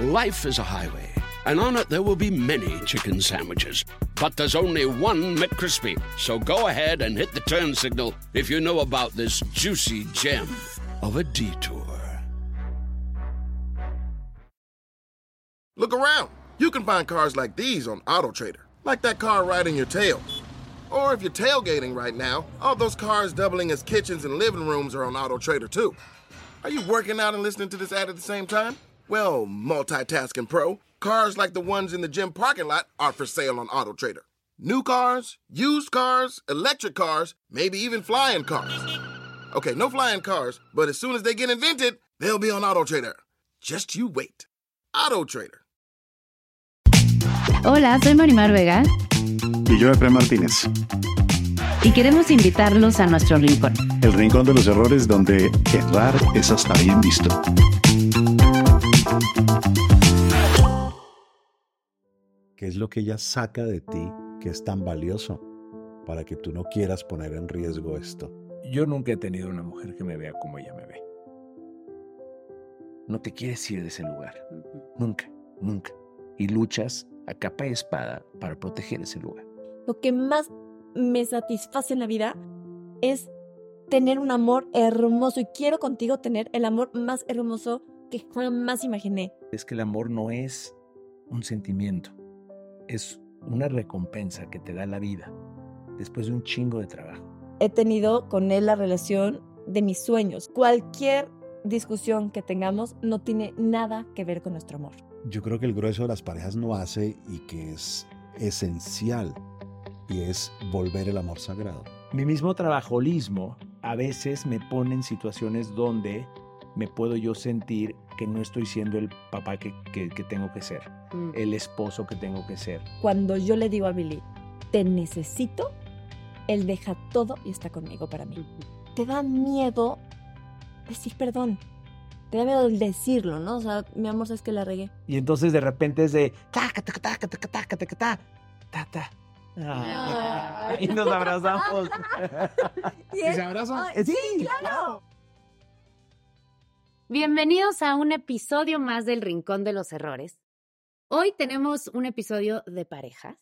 Life is a highway, and on it there will be many chicken sandwiches. But there's only one McCrispy. So go ahead and hit the turn signal if you know about this juicy gem of a detour. Look around. You can find cars like these on AutoTrader, like that car riding your tail. Or if you're tailgating right now, all those cars doubling as kitchens and living rooms are on AutoTrader too. Are you working out and listening to this ad at the same time? Well, multitasking pro, cars like the ones in the gym parking lot are for sale on AutoTrader. New cars, used cars, electric cars, maybe even flying cars. Okay, no flying cars, but as soon as they get invented, they'll be on AutoTrader. Just you wait. AutoTrader. Hola, soy Marimar Vega Y yo, Efraín Martínez. y queremos invitarlos a nuestro rincón. El rincón de los errores donde errar es hasta bien visto. ¿Qué es lo que ella saca de ti que es tan valioso para que tú no quieras poner en riesgo esto? Yo nunca he tenido una mujer que me vea como ella me ve. No te quieres ir de ese lugar. Nunca, nunca. Y luchas a capa y espada para proteger ese lugar. Lo que más me satisface en la vida es tener un amor hermoso y quiero contigo tener el amor más hermoso que jamás imaginé. Es que el amor no es un sentimiento, es una recompensa que te da la vida después de un chingo de trabajo. He tenido con él la relación de mis sueños. Cualquier discusión que tengamos no tiene nada que ver con nuestro amor. Yo creo que el grueso de las parejas no hace y que es esencial y es volver el amor sagrado. Mi mismo trabajolismo a veces me pone en situaciones donde me puedo yo sentir que no estoy siendo el papá que, que- que tengo que ser, el esposo que tengo que ser. Cuando yo le digo a Billy, te necesito, él deja todo y está conmigo para mí. Te da miedo decir perdón. Te da miedo el decirlo, ¿no? O sea, mi amor, sabes que la regué. Y entonces de repente es de taca, taca, taca, taca, taca, taca, ta, ta, ta. Ah, y nos abrazamos. ¿Y se abrazan? Ay, Sí, claro. Bienvenidos a un episodio más del Rincón de los Errores. Hoy tenemos un episodio de parejas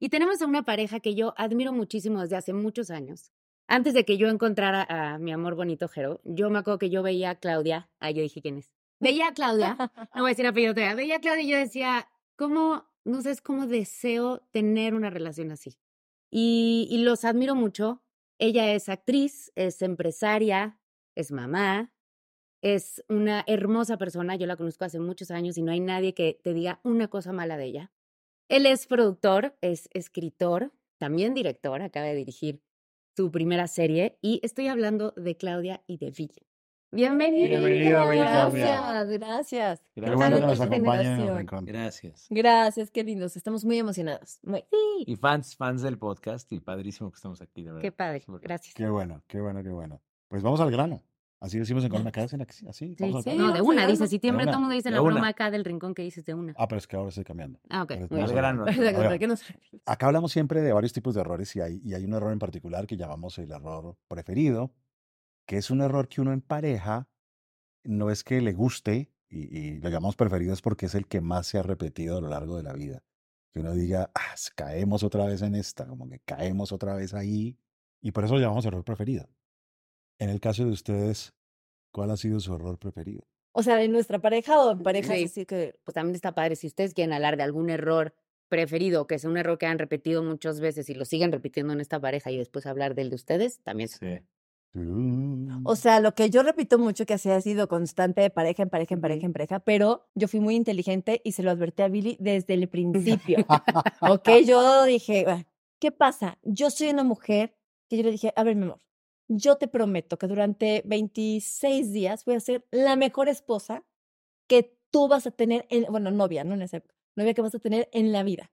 y tenemos a una pareja que yo admiro muchísimo desde hace muchos años. Antes de que yo encontrara a mi amor bonito Jero, yo me acuerdo que yo veía a Claudia, ah, yo dije quién es. Veía a Claudia, no voy a decir apellido todavía, veía a Claudia y yo decía, ¿cómo, no sé, es cómo deseo tener una relación así? Y, y los admiro mucho. Ella es actriz, es empresaria, es mamá, es una hermosa persona, yo la conozco hace muchos años y no hay nadie que te diga una cosa mala de ella. Él es productor, es escritor, también director, acaba de dirigir su primera serie y estoy hablando de Claudia y de. Bienvenido. Bienvenida, Claudia. Gracias, gracias. Qué Gracias. bueno que nos Esta acompañen en el generación. rincón. Gracias. Gracias, qué lindos. Estamos muy emocionados. Muy. Y fans, fans del podcast y padrísimo que estamos aquí, de verdad. Qué padre, gracias. Qué bueno, qué bueno, qué bueno. Pues vamos al grano. Así decimos en Colima, acá dicen así, así. Sí, sí, no, de una, dice, si siempre todo el mundo dice de la broma acá del rincón que dices de una. Ah, pero es que ahora estoy cambiando. Ah, ok. Al grano. Oiga. ¿para qué nos- Acá hablamos siempre de varios tipos de errores y hay, y hay un error en particular que llamamos el error preferido, que es un error que uno en pareja no es que le guste y, y lo llamamos preferido es porque es el que más se ha repetido a lo largo de la vida. Que uno diga, ah, caemos otra vez en esta, como que caemos otra vez ahí y por eso lo llamamos error preferido. En el caso de ustedes, ¿cuál ha sido su error preferido? O sea, en nuestra pareja o en parejas Sí. que. Pues también está padre, si ustedes quieren hablar de algún error preferido, que sea un error que han repetido muchas veces y lo siguen repitiendo en esta pareja y después hablar del de ustedes, también. Sí. O sea, lo que yo repito mucho que así ha sido constante de pareja en pareja en pareja en pareja, pero yo fui muy inteligente y se lo advertí a Billy desde el principio. ok, yo dije, "Ah, ¿qué pasa? Yo soy una mujer que yo le dije, a ver, mi amor, yo te prometo que durante 26 días voy a ser la mejor esposa que tú vas a tener, en, bueno, novia, no en esa novia que vas a tener en la vida.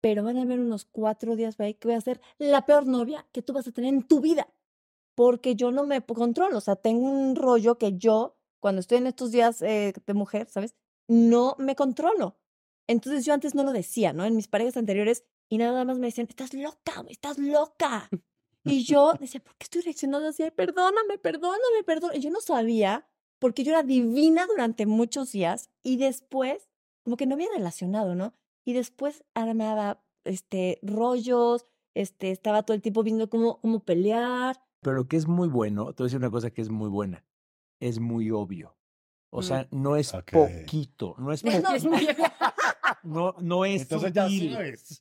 Pero van a haber unos cuatro días ahí que voy a ser la peor novia que tú vas a tener en tu vida. Porque yo no me controlo, o sea, tengo un rollo que yo, cuando estoy en estos días eh, de mujer, ¿sabes? No me controlo. Entonces yo antes no lo decía, ¿no? En mis parejas anteriores y nada más me decían, estás loca, estás loca. Y yo decía, ¿por qué estoy reaccionando así? Perdóname, perdóname, perdóname. Y yo no sabía porque yo era divina durante muchos días y después, como que no había relacionado, ¿no? Y después armaba este, rollos, este, estaba todo el tiempo viendo cómo, cómo pelear. Pero lo que es muy bueno, te voy a decir una cosa que es muy buena, es muy obvio. O sea, no es poquito, no es poquito. No, no es Entonces ya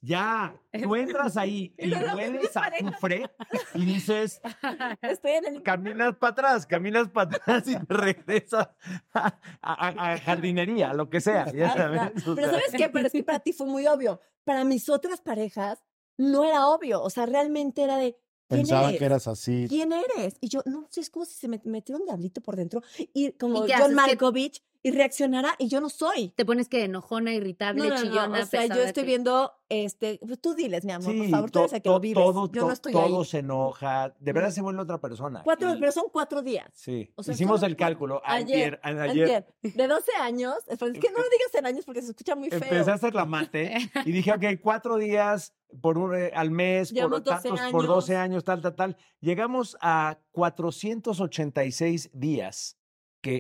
Ya, tú entras ahí y hueles a azufre y dices, Estoy en el... caminas para atrás, caminas para atrás y te regresas a, jardinería, lo que sea. Ya sabes. Pero ¿sabes qué? Pero es que para ti fue muy obvio. Para mis otras parejas no era obvio. O sea, realmente era de, Pensaba que eras así. ¿Quién eres? Y yo, no sé, es como si se me metiera un diablito por dentro. Y como John Malkovich, y reaccionara, y yo no soy. Te pones que enojona, irritable, chillona. o sea, yo estoy viendo, este, pues tú diles, mi amor, por favor, tú eres el que lo vives. Todo, yo no estoy todo se enoja, de verdad se vuelve otra persona. Cuatro, pero son cuatro días. Sí, hicimos el cálculo ayer, ayer, De 12 años, es que no lo digas en años porque se escucha muy feo. Empecé a hacer la mate y dije, ok, cuatro días por un, eh, al mes, por, tantos, por 12 años, tal, tal, tal. Llegamos a 486 días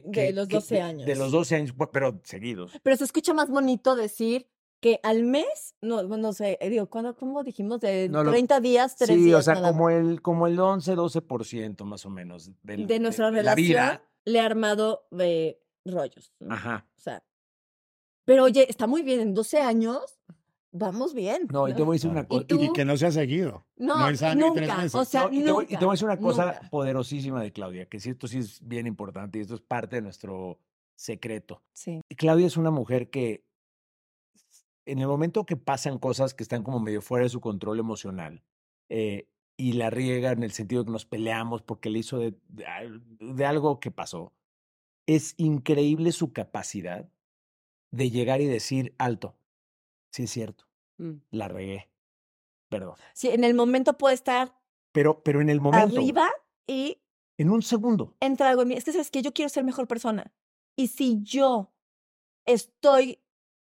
de los 12 años. De los 12 años, pero seguidos. Pero se escucha más bonito decir que al mes, no, no sé, eh, digo, ¿cuándo, ¿cómo dijimos? De 30 días, 3 sí, días. Sí, o sea, como el, como el 11, 12% más o menos. de nuestra relación le ha armado eh, rollos. Ajá. O sea, pero oye, está muy bien, en 12 años vamos bien. No, y te voy a decir una cosa. ¿Y, que no se ha seguido. No, no nunca. O sea, y, te voy, a decir una cosa poderosísima de Claudia, que sí, esto sí es bien importante y esto es parte de nuestro secreto. Sí. Claudia es una mujer que en el momento que pasan cosas que están como medio fuera de su control emocional eh, y la riega en el sentido de que nos peleamos porque le hizo de, de algo que pasó, es increíble su capacidad de llegar y decir, alto, sí es cierto, mm. la regué, perdón. Sí, en el momento puede estar. Pero, pero en el momento. Arriba y. En un segundo. Entra algo en mí. Es que sabes que yo quiero ser mejor persona. Y si yo estoy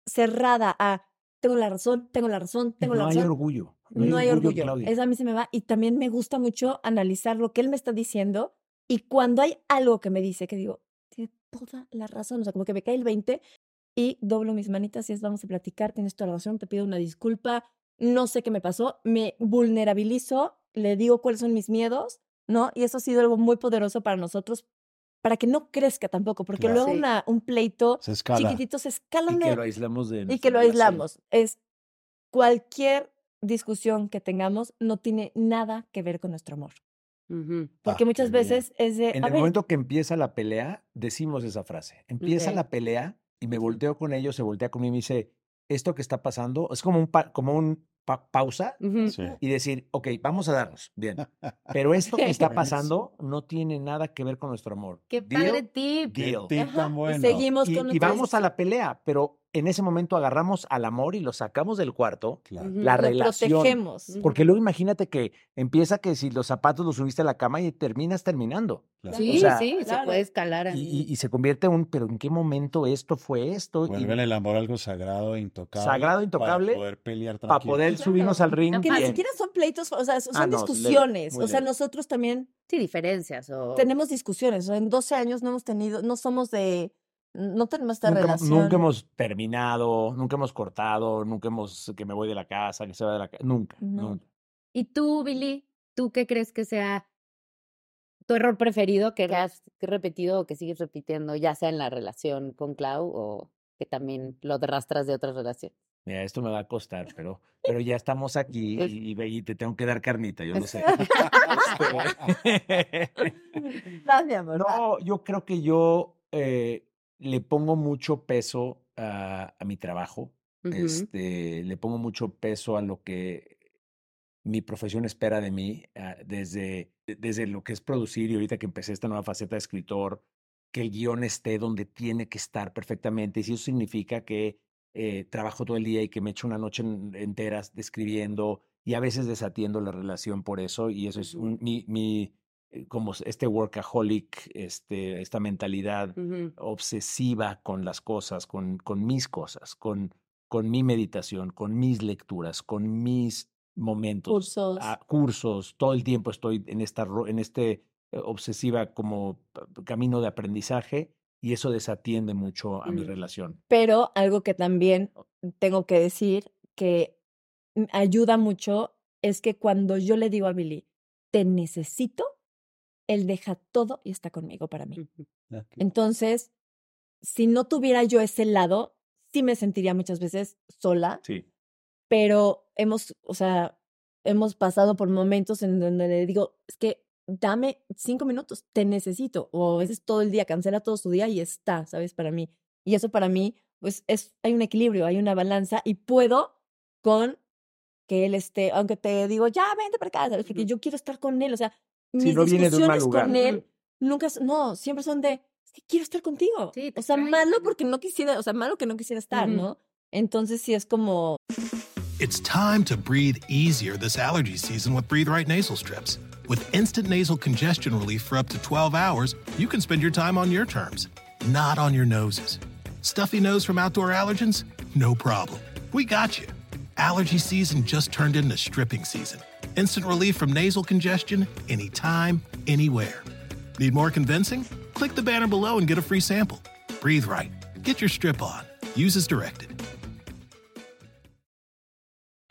cerrada a tengo la razón, tengo la razón, tengo la razón. No hay orgullo. No, hay orgullo. Eso a mí se me va. Y también me gusta mucho analizar lo que él me está diciendo. Y cuando hay algo que me dice que digo, tiene toda la razón, o sea, como que me cae el 20, y doblo mis manitas y es vamos a platicar, tienes toda la razón, te pido una disculpa, no sé qué me pasó, me vulnerabilizo, le digo cuáles son mis miedos, ¿no? Y eso ha sido algo muy poderoso para nosotros, para que no crezca tampoco, porque luego una, un pleito chiquitito se escala. Y que lo aislamos de Y que lo aislamos. Es cualquier discusión que tengamos no tiene nada que ver con nuestro amor. Porque ah, muchas veces es de... En el momento que empieza la pelea, decimos esa frase. Empieza la pelea y me volteo con ellos, se voltea conmigo y me dice, esto que está pasando es como un, como un pausa y decir, ok, vamos a darnos, bien. Pero esto que está pasando no tiene nada que ver con nuestro amor. Qué padre tip. Deal. Seguimos y, con y vamos a la pelea, pero en ese momento agarramos al amor y lo sacamos del cuarto, la relación. Protegemos. Porque luego imagínate que empieza que si los zapatos los subiste a la cama y terminas terminando. Sí, sí, se puede escalar. Y, se convierte en un, pero ¿en qué momento esto fue esto? Vuelve el amor algo sagrado e intocable. Sagrado e intocable. Para poder pelear Para poder subirnos al ring. Que ni siquiera son pleitos, o sea, son ah, discusiones. o sea, nosotros también. Sí, diferencias. O... Tenemos discusiones. O en 12 años no hemos tenido, no somos de no tenemos esta nunca, relación. Nunca hemos terminado, nunca hemos cortado, nunca hemos que me voy de la casa, que se va de la casa. Nunca, nunca. ¿Y tú, Billy? ¿Tú qué crees que sea tu error preferido que has repetido o que sigues repitiendo, ya sea en la relación con Clau o que también lo arrastras de otras relaciones? Mira, esto me va a costar, pero, pero ya estamos aquí y, y, te tengo que dar carnita, yo lo sé. Gracias, No, yo creo que yo eh, le pongo mucho peso a, mi trabajo, este, le pongo mucho peso a lo que mi profesión espera de mí, ah, desde, desde lo que es producir y ahorita que empecé esta nueva faceta de escritor, que el guion esté donde tiene que estar perfectamente. Y si eso significa que eh, trabajo todo el día y que me echo una noche entera escribiendo y a veces desatiendo la relación por eso, y eso es mi, mi, eh, como este workaholic, este, esta mentalidad obsesiva con las cosas, con, con mis cosas, con, con mi meditación, con mis lecturas, con mis momentos, cursos, cursos todo el tiempo estoy en esta en este eh, obsesiva como camino de aprendizaje y eso desatiende mucho a mi relación. Pero algo que también tengo que decir que ayuda mucho es que cuando yo le digo a Billy, te necesito, él deja todo y está conmigo para mí. Entonces, si no tuviera yo ese lado, sí me sentiría muchas veces sola. Sí. Pero hemos, o sea, hemos pasado por momentos en donde le digo, es que dame cinco minutos, te necesito. O a veces todo el día, cancela todo su día y está, ¿sabes? Para mí. Y eso para mí, pues es, hay un equilibrio, hay una balanza y puedo con que él esté, aunque te digo, ya vente para acá, ¿sabes? Porque yo quiero estar con él, o sea, mis no discusiones con él nunca, no, siempre son de, es que quiero estar contigo. Sí, o sea, malo porque no quisiera, o sea, malo que no quisiera estar, ¿no? Entonces sí es como... It's time to breathe easier this allergy season with Breathe Right nasal strips. With instant nasal congestion relief for up to 12 hours, you can spend your time on your terms, not on your noses. Stuffy nose from outdoor allergens? No problem. We got you. Allergy season just turned into stripping season. Instant relief from nasal congestion anytime, anywhere. Need more convincing? Click the banner below and get a free sample. Breathe right. Get your strip on. Use as directed.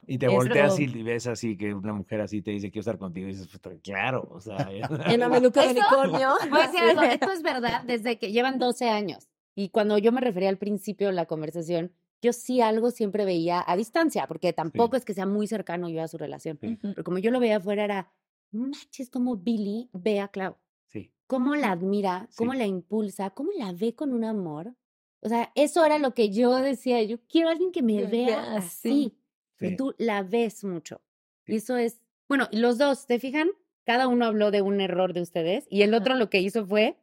Y te volteas y ves así que una mujer así te dice quiero estar contigo y dices, claro, o sea. en la meluca de unicornio. esto es verdad desde que llevan 12 años. Y cuando yo me refería al principio de la conversación, yo sí algo siempre veía a distancia, porque tampoco es que sea muy cercano yo a su relación. Pero como yo lo veía afuera, era, manches, como Billy ve a Clau. Sí. Cómo la admira, cómo la impulsa, cómo la ve con un amor. O sea, eso era lo que yo decía. Yo quiero a alguien que me vea así. Y tú la ves mucho. Y eso es, bueno, los dos, ¿te fijan? Cada uno habló de un error de ustedes y el otro lo que hizo fue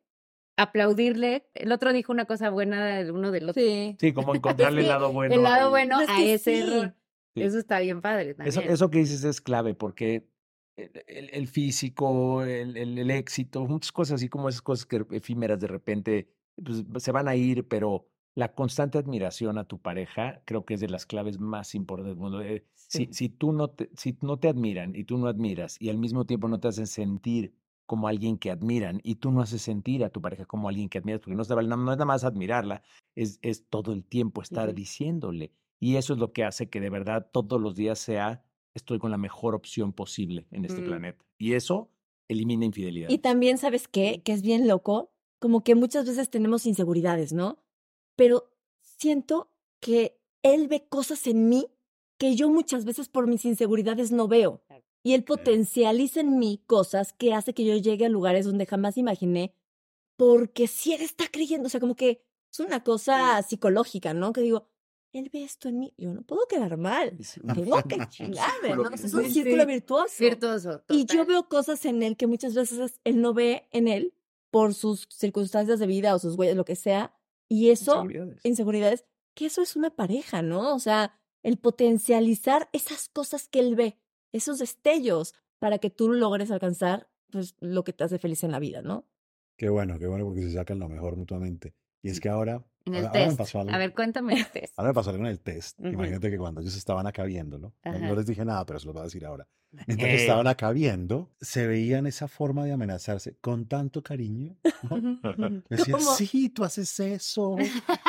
aplaudirle. El otro dijo una cosa buena del uno del otro. Sí. Sí, como encontrarle el lado bueno. El lado bueno a ese error. Eso está bien padre Eso, eso que dices es clave porque el, el físico, el, el, éxito, muchas cosas así como esas cosas que efímeras de repente pues, se van a ir, pero la constante admiración a tu pareja creo que es de las claves más importantes del mundo. Eh, si, si, tú no te, si no te admiran y tú no admiras y al mismo tiempo no te hacen sentir como alguien que admiran y tú no haces sentir a tu pareja como alguien que admiras, porque no, no es nada más admirarla, es, es todo el tiempo estar diciéndole. Y eso es lo que hace que de verdad todos los días sea, estoy con la mejor opción posible en este mm. planeta. Y eso elimina infidelidad. Y también, ¿sabes qué? Que es bien loco, como que muchas veces tenemos inseguridades, ¿no? Pero siento que él ve cosas en mí que yo muchas veces por mis inseguridades no veo y él potencializa en mí cosas que hace que yo llegue a lugares donde jamás imaginé, porque si él está creyendo, o sea, como que es una cosa psicológica, ¿no? Que digo, él ve esto en mí, yo no puedo quedar mal, tengo que chingarme, ¿no? Es un círculo virtuoso. Virtuoso. Y yo veo cosas en él que muchas veces él no ve en él por sus circunstancias de vida o sus huellas, lo que sea, y eso, inseguridades. inseguridades, que eso es una pareja, ¿no? O sea, el potencializar esas cosas que él ve esos destellos para que tú logres alcanzar pues, lo que te hace feliz en la vida, ¿no? Qué bueno, qué bueno, porque se sacan lo mejor mutuamente. Y es que ahora. En el test. A ver, cuéntame el test. Ahora me pasó algo en el test. Imagínate que cuando ellos estaban acá viéndolo, no les dije nada, pero se lo voy a decir ahora. Mientras estaban acá viendo, se veían esa forma de amenazarse con tanto cariño. ¿no? Decían, sí, tú haces eso.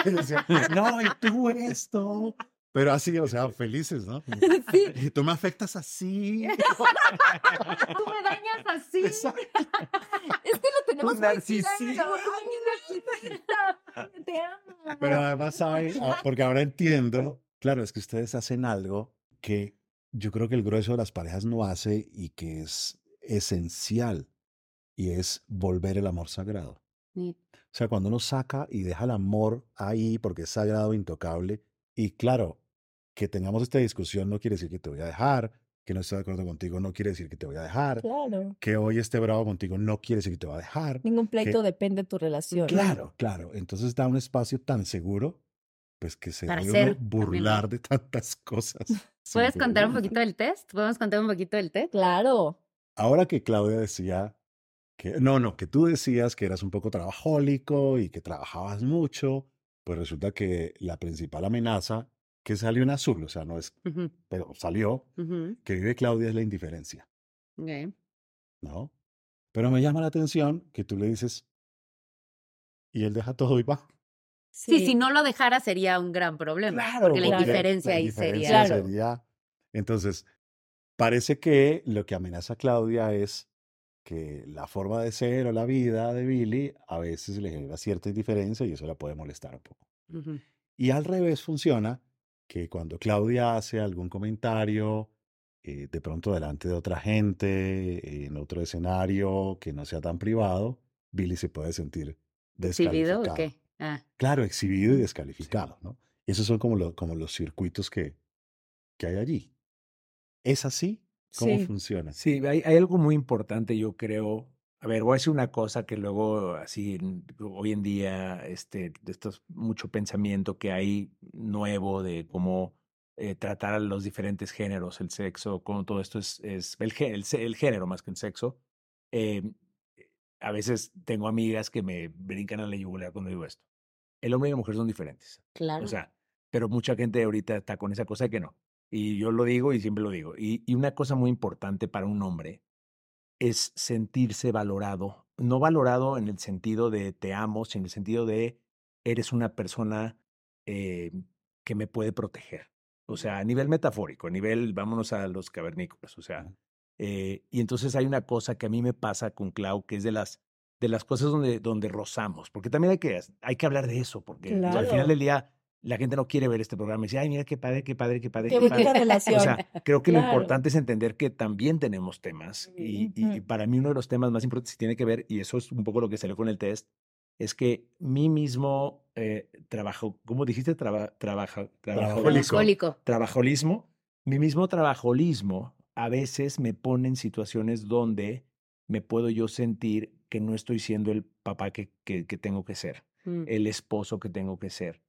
Y decían, no, y tú esto. Pero así, o sea, felices, ¿no? Sí. Tú me afectas así. tú me dañas así. Es que lo tenemos narcisismo. Te amo. Pero además, ¿saben? Ah, porque ahora entiendo, claro, es que ustedes hacen algo que yo creo que el grueso de las parejas no hace y que es esencial, y es volver el amor sagrado. Sí. O sea, cuando uno saca y deja el amor ahí porque es sagrado, intocable, y claro, que tengamos esta discusión no quiere decir que te voy a dejar, que no estoy de acuerdo contigo no quiere decir que te voy a dejar, claro. que hoy esté bravo contigo no quiere decir que te va a dejar. Ningún pleito depende de tu relación. Claro, claro. Entonces da un espacio tan seguro, pues que se puede burlar de tantas cosas. ¿Puedes contar un poquito del test? ¿Podemos contar un poquito del test? Claro. Ahora que Claudia decía que, no, no, que tú decías que eras un poco trabajólico y que trabajabas mucho, pues resulta que la principal amenaza que salió en azul, o sea, no es, pero salió, que vive Claudia es la indiferencia. Okay. ¿No? Pero me llama la atención que tú le dices, y él deja todo y va. Sí, si no lo dejara sería un gran problema. Claro, porque la indiferencia ahí sería. sería. Entonces, parece que lo que amenaza a Claudia es que la forma de ser o la vida de Billy a veces le genera cierta indiferencia y eso la puede molestar un poco. Y al revés funciona que cuando Claudia hace algún comentario, eh, de pronto delante de otra gente, en otro escenario que no sea tan privado, Billy se puede sentir descalificado. ¿Exhibido o qué? Ah. Claro, exhibido y descalificado, ¿no? Esos son como, como los circuitos que, que hay allí. ¿Es así? ¿Cómo funciona? Sí, hay, hay, algo muy importante, yo creo. A ver, voy a decir una cosa que luego, así, hoy en día, este, de estos, mucho pensamiento que hay nuevo de cómo eh, tratar a los diferentes géneros, el sexo, cómo todo esto es, es el, el, género más que el sexo. Eh, a veces tengo amigas que me brincan a la yugular cuando digo esto. El hombre y la mujer son diferentes. Claro. O sea, pero mucha gente ahorita está con esa cosa que no. Y yo lo digo y siempre lo digo. Y, y una cosa muy importante para un hombre es sentirse valorado. No valorado en el sentido de te amo, sino en el sentido de eres una persona eh, que me puede proteger. O sea, a nivel metafórico, a nivel, vámonos a los cavernícolas. O sea, eh, y entonces hay una cosa que a mí me pasa con Clau, que es de las, de las cosas donde, donde rozamos, porque también hay que, hay que hablar de eso, porque al final del día la gente no quiere ver este programa y dice, ay, mira qué padre, qué padre, qué padre. Qué, qué padre. Relación. O sea, creo que lo importante es entender que también tenemos temas y, y, para mí uno de los temas más importantes tiene que ver, y eso es un poco lo que salió con el test, es que mi mismo eh, trabajo, ¿cómo dijiste? Traba, trabaja, trabajolismo. Trabajolismo. Mi mismo trabajolismo a veces me pone en situaciones donde me puedo yo sentir que no estoy siendo el papá que, que, tengo que ser, mm. el esposo que tengo que ser.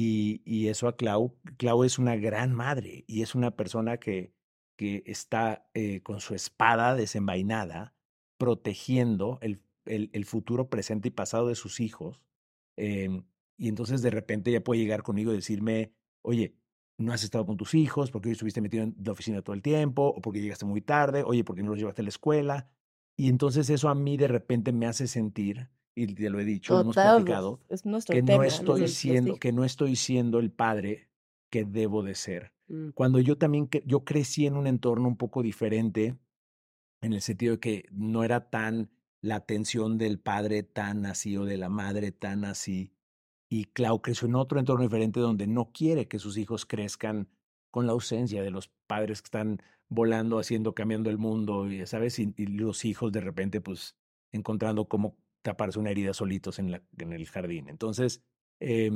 Y, eso a Clau, Clau es una gran madre y es una persona que, que está eh, con su espada desenvainada protegiendo el, el, el, futuro presente y pasado de sus hijos. Em, y entonces de repente ella puede llegar conmigo y decirme, oye, no has estado con tus hijos, porque hoy estuviste metido en la oficina todo el tiempo, o porque llegaste muy tarde, oye, porque no los llevaste a la escuela. Y entonces eso a mí de repente me hace sentir, y te lo he dicho, hemos platicado, que no estoy siendo, que no estoy siendo el padre que debo de ser. Mm. Cuando yo también, yo crecí en un entorno un poco diferente, en el sentido de que no era tan la atención del padre tan así o de la madre tan así, y Clau creció en otro entorno diferente donde no quiere que sus hijos crezcan con la ausencia de los padres que están volando, haciendo, cambiando el mundo, y, ¿sabes? Y, los hijos de repente, pues, encontrando cómo taparse una herida solitos en, la, en el jardín. Entonces, eh,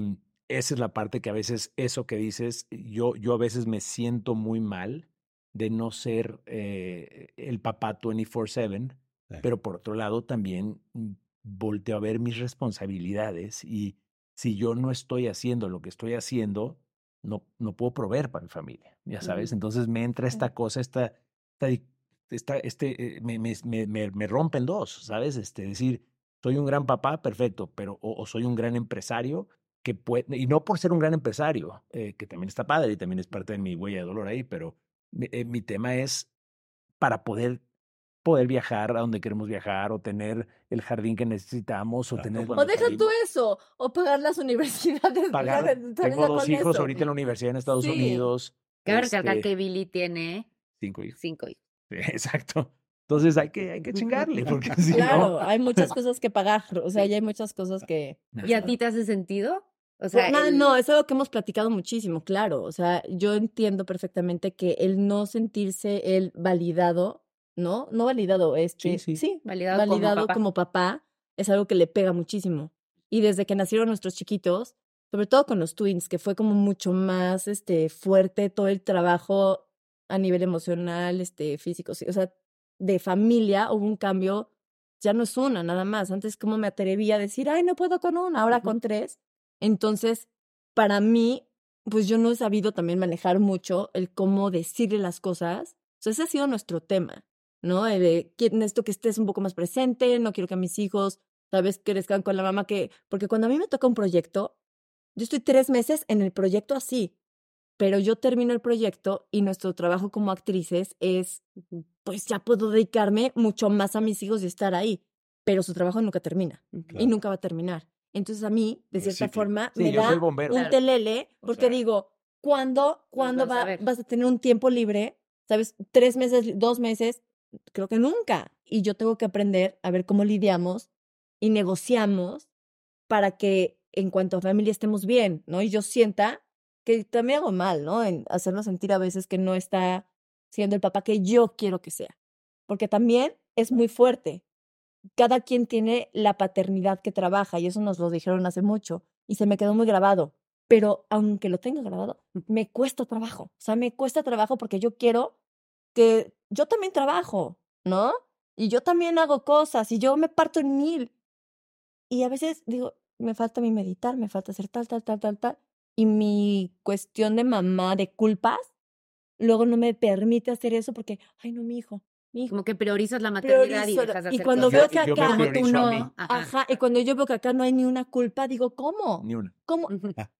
esa es la parte que a veces, eso que dices, yo, yo a veces me siento muy mal de no ser eh, el papá 24/7, pero por otro lado también mm, volteo a ver mis responsabilidades y si yo no estoy haciendo lo que estoy haciendo, no, no puedo proveer para mi familia, ya sabes. Entonces me entra esta cosa, esta, esta, este, eh, me, me, me, me, rompen dos, ¿sabes? Este, decir, soy un gran papá, perfecto, pero o, soy un gran empresario que puede, y no por ser un gran empresario, eh, que también está padre y también es parte de mi huella de dolor ahí, pero mi, eh, mi tema es para poder poder viajar a donde queremos viajar o tener el jardín que necesitamos o tener... O deja tú eso, o pagar las universidades. Pagar, tengo dos hijos ahorita en la universidad en Estados Unidos. Recalcar este que Billy tiene... Cinco hijos. Cinco hijos. exacto. Entonces hay que, hay que chingarle, porque si claro, hay muchas cosas que pagar, o sea, ya hay muchas cosas que... ¿Y a ti te hace sentido? O sea, no, no, es algo que hemos platicado muchísimo, claro. O sea, yo entiendo perfectamente que el no sentirse el validado ¿no? No validado, este, sí, sí. validado, como, papá. es algo que le pega muchísimo. Y desde que nacieron nuestros chiquitos, sobre todo con los twins, que fue como mucho más este, fuerte todo el trabajo a nivel emocional, este, físico, o sea, de familia hubo un cambio, ya no es una, nada más. Antes como me atrevía a decir, ay, no puedo con una, ahora con tres. Entonces, para mí, pues yo no he sabido también manejar mucho el cómo decirle las cosas. O sea, ese ha sido nuestro tema. ¿no? De, esto que estés un poco más presente, no quiero que mis hijos vez crezcan con la mamá que, porque cuando a mí me toca un proyecto, yo estoy tres meses en el proyecto así, pero yo termino el proyecto y nuestro trabajo como actrices es, pues ya puedo dedicarme mucho más a mis hijos y estar ahí, pero su trabajo nunca termina y nunca va a terminar. Entonces a mí, de Eh, cierta sí, forma, sí, me da un Claro. telele, O porque sea, digo, ¿cuándo, cuándo vas a va- ver. vas a tener un tiempo libre? ¿Sabes? Tres meses, dos meses, creo que nunca. Y yo tengo que aprender a ver cómo lidiamos y negociamos para que en cuanto a familia estemos bien, ¿no? Y yo sienta que también hago mal, ¿no? En hacerlo sentir a veces que no está siendo el papá que yo quiero que sea. Porque también es muy fuerte. Cada quien tiene la paternidad que trabaja y eso nos lo dijeron hace mucho y se me quedó muy grabado. Pero aunque lo tenga grabado, me cuesta trabajo. O sea, me cuesta trabajo porque yo quiero que yo también trabajo, ¿no? Y yo también hago cosas y yo me parto en mil. Y a veces digo, me falta mí meditar, me falta hacer tal, tal, tal, tal, tal. Y mi cuestión de mamá, de culpas, luego no me permite hacer eso porque, ay, no, mi hijo, mi hijo. Como que priorizas la maternidad y priorizo- dejas de y hacer cuando cosas. veo que acá priorizo tú a no. Ajá. Ajá, y cuando yo veo que acá no hay ni una culpa, digo, ¿cómo? Ni una. ¿Cómo?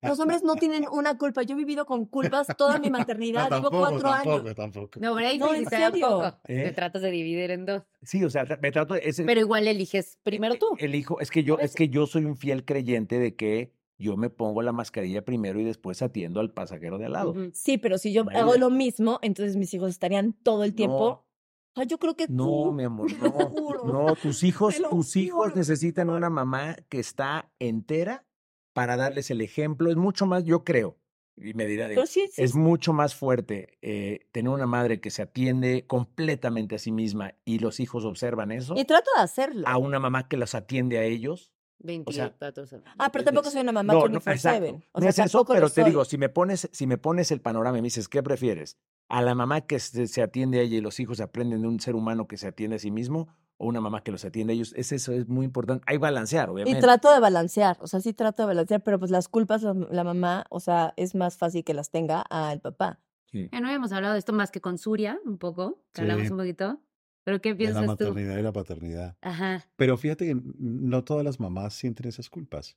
Los hombres no tienen una culpa. Yo he vivido con culpas toda mi maternidad. Llevo cuatro años. tampoco. No, pero ahí No, en serio. ¿Eh? Te tratas de dividir en dos. Sí, o sea, me trato de... ese- Pero igual eliges primero tú. Elijo, es que yo, es que yo soy un fiel creyente de que yo me pongo la mascarilla primero y después atiendo al pasajero de al lado. Sí, pero si yo hago lo mismo, entonces mis hijos estarían todo el tiempo. No, Ay, yo creo que no, tú. mi amor, no. juro. No, tus hijos, tus hijos juro. necesitan una mamá que está entera para darles el ejemplo. Es mucho más, yo creo, y me dirá, Pero sí, sí, es mucho más fuerte eh, tener una madre que se atiende completamente a sí misma y los hijos observan eso, Y trato de hacerlo. a una mamá que los atiende a ellos. 24 horas. Ah, pero tampoco soy una mamá No, 24/7. no, exacto. O No sea, es eso, tampoco lo pero te soy. digo, si me pones, si me pones el panorama y me dices, ¿qué prefieres? ¿A la mamá que se, se atiende a ella y los hijos aprenden de un ser humano que se atiende a sí mismo? ¿O una mamá que los atiende a ellos? Es eso, es muy importante. Hay que balancear, Y obviamente. trato de balancear, o sea, sí trato de balancear, pero pues las culpas la, la mamá, o sea, es más fácil que las tenga al papá. Sí. Ya no habíamos hablado de esto más que con Suria, un poco. que Hablamos Sí. un poquito. Pero ¿qué la piensas tú? maternidad y la paternidad. Ajá. Pero fíjate que no todas las mamás sienten esas culpas.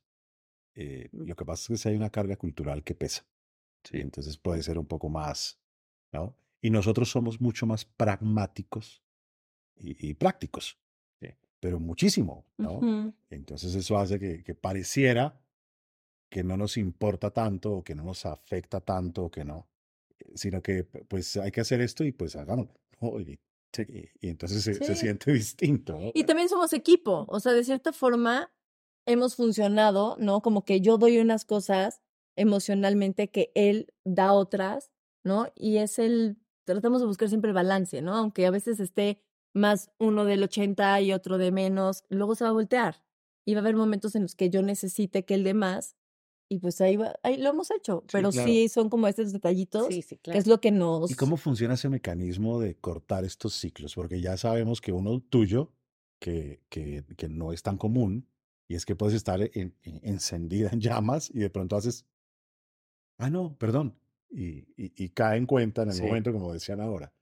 Eh, lo que pasa es que hay una carga cultural que pesa. Sí, entonces puede ser un poco más, ¿no? Y nosotros somos mucho más pragmáticos y, y prácticos, ¿sí? pero muchísimo, ¿no? Entonces eso hace que, que pareciera que no nos importa tanto o que no nos afecta tanto o que no, sino que pues hay que hacer esto y pues hagámoslo. ¿no? Y, y- y entonces se, siente distinto. ¿no? Y también somos equipo, o sea, de cierta forma hemos funcionado, ¿no? Como que yo doy unas cosas emocionalmente que él da otras, ¿no? Y es el, tratamos de buscar siempre el balance, ¿no? Aunque a veces esté más uno del 80 y otro de menos, luego se va a voltear. Y va a haber momentos en los que yo necesite que él dé más, y pues ahí, va, ahí lo hemos hecho, Sí, pero claro. sí son como estos detallitos, Sí, sí, que claro. es lo que nos... ¿Y cómo funciona ese mecanismo de cortar estos ciclos? Porque ya sabemos que uno tuyo, que, que, que no es tan común, y es que puedes estar en- en- encendida en llamas y de pronto haces, ah, no, perdón, y, y, y cae en cuenta en el momento, como decían ahora.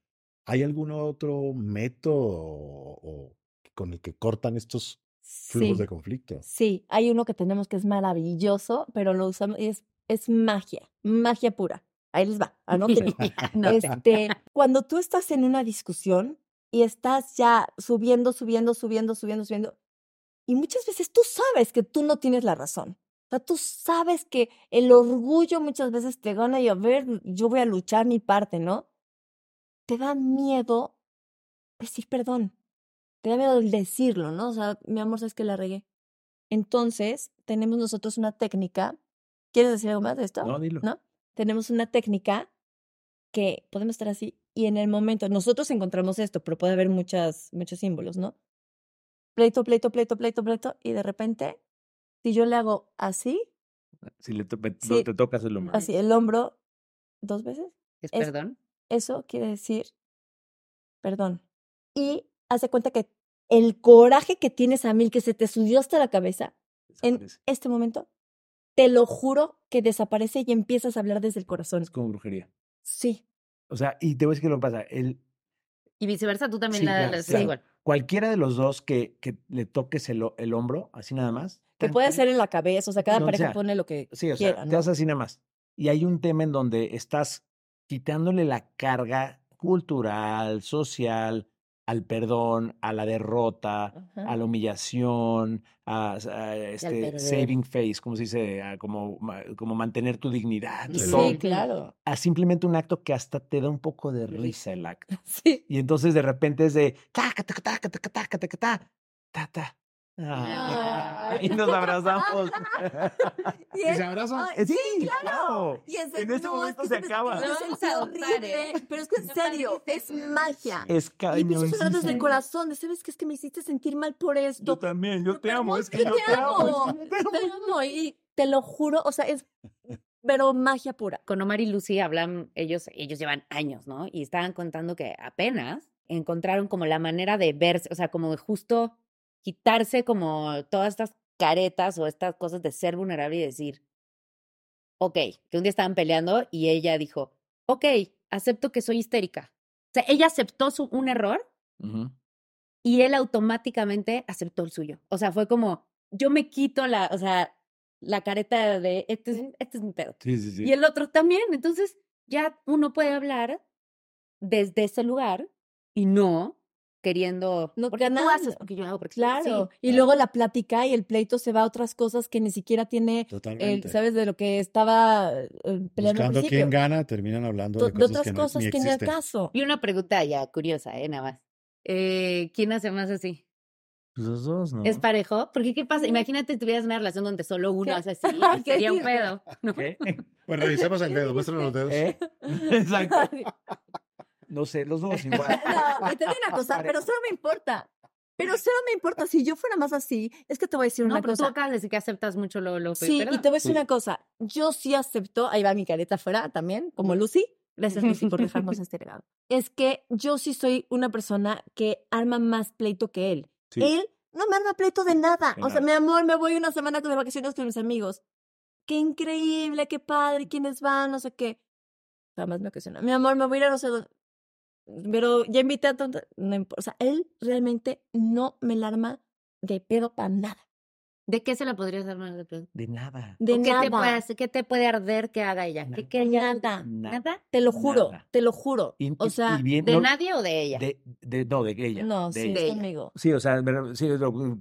¿Hay algún otro método o- o con el que cortan estos flujos Sí. de conflicto? Sí, hay uno que tenemos que es maravilloso, pero lo usamos y es, es magia, magia pura. Ahí les va, anótenlo. Este, cuando tú estás en una discusión y estás ya subiendo, subiendo, subiendo, subiendo, subiendo, y muchas veces tú sabes que tú no tienes la razón. O sea, tú sabes que el orgullo muchas veces te gana y a ver, yo voy a luchar mi parte, ¿no? Te da miedo decir perdón. Te da miedo el decirlo, ¿no? O sea, mi amor, sabes que la regué. Entonces, tenemos nosotros una técnica. ¿Quieres decir algo más de esto? No, dilo. ¿No? Tenemos una técnica que podemos estar así y en el momento, nosotros encontramos esto, pero puede haber muchas, muchos símbolos, ¿no? Pleito, pleito, pleito, pleito, pleito, y de repente, si yo le hago así, Si le to- Sí. te tocas el hombro. así, el hombro, dos veces, ¿Es es- perdón? eso quiere decir perdón. Y hace cuenta que el coraje que tienes a mil, que se te subió hasta la cabeza, en este momento, te lo juro que desaparece y empiezas a hablar desde el corazón. Es como brujería. Sí, O sea, y te voy a decir qué lo que pasa. El, Y viceversa, tú también Sí, la, claro. igual. cualquiera de los dos que, que le toques el, el hombro, así nada más. que puede ser en la cabeza, o sea, cada Donde pareja sea. pone lo que Sí, o sea, te ¿no? haces así nada más. Y hay un tema en donde estás quitándole la carga cultural, social, al perdón, a la derrota, a la humillación, a, este saving face, como se dice, como, como mantener tu dignidad. Sí, claro. A simplemente un acto que hasta te da un poco de risa el acto. Sí. Y entonces de repente es de ta ta ta ta ta ta ta ta ta Ah, y nos abrazamos. ¿Y, se abrazan? sí, claro. Y en este momento se acaba. Es horrible, pero es que en serio, es magia. Es cariño. Y me desde el corazón. ¿Sabes qué? Es que me hiciste sentir mal por esto. Yo también, yo te amo. Es que yo te amo. Te amo. Y te lo juro, o sea, es pero magia pura. Con Omar y Lucy hablan, ellos, ellos llevan años, ¿no? Y estaban contando que apenas encontraron como la manera de verse, o sea, como justo quitarse como todas estas caretas o estas cosas de ser vulnerable y decir, ok, que un día estaban peleando y ella dijo, ok, acepto que soy histérica. O sea, ella aceptó su, un error y él automáticamente aceptó el suyo. O sea, fue como, yo me quito la, o sea, la careta de, este es, este es mi pedo. Y el otro también. Entonces, ya uno puede hablar desde ese lugar y no queriendo no porque tú haces porque yo hago porque claro y luego la plática y el pleito se va a otras cosas que ni siquiera tiene Totalmente. sabes de lo que estaba eh, peleando buscando quién gana terminan hablando de, cosas otras que cosas no, que ni el caso y una pregunta ya curiosa eh nada más eh, quién hace más así pues los dos, ¿no? ¿Es parejo? Porque ¿qué pasa? Imagínate tuvieras una relación donde solo uno hace así. Sería un pedo. ¿no? ¿Qué? Pues revisemos el dedo, muéstranos los dedos. ¿Eh? Exacto. No sé, los dos igual. No, te digo una cosa, pero solo me importa. Pero solo me importa. Si yo fuera más así, es que te voy a decir una no, pero cosa. Tú acabas de decir que aceptas mucho lo, lo Sí, y te voy a decir una cosa. Yo sí acepto, ahí va mi careta afuera también, como Lucy. Gracias, Lucy, por dejarnos este legado. Es que yo sí soy una persona que arma más pleito que él. Él no me arma pleito de nada. o sea, mi amor, me voy una semana con de vacaciones con mis amigos. Qué increíble, qué padre, quiénes van, no sé qué. Jamás me ocasiona. Mi amor, me voy a ir a no sé dónde pero ya invité a tonto, no o sea, él realmente no me la arma de pedo para nada. ¿De qué se la podrías armar de pedo? De nada. De nada. Qué te, puede, ¿Qué te puede arder que haga ella? ¿Qué, qué nada. nada. Te lo juro, te lo juro. o sea, ¿de nadie o de ella? De, de, no, de ella. No, de sí, de conmigo. Sí, o sea, sí,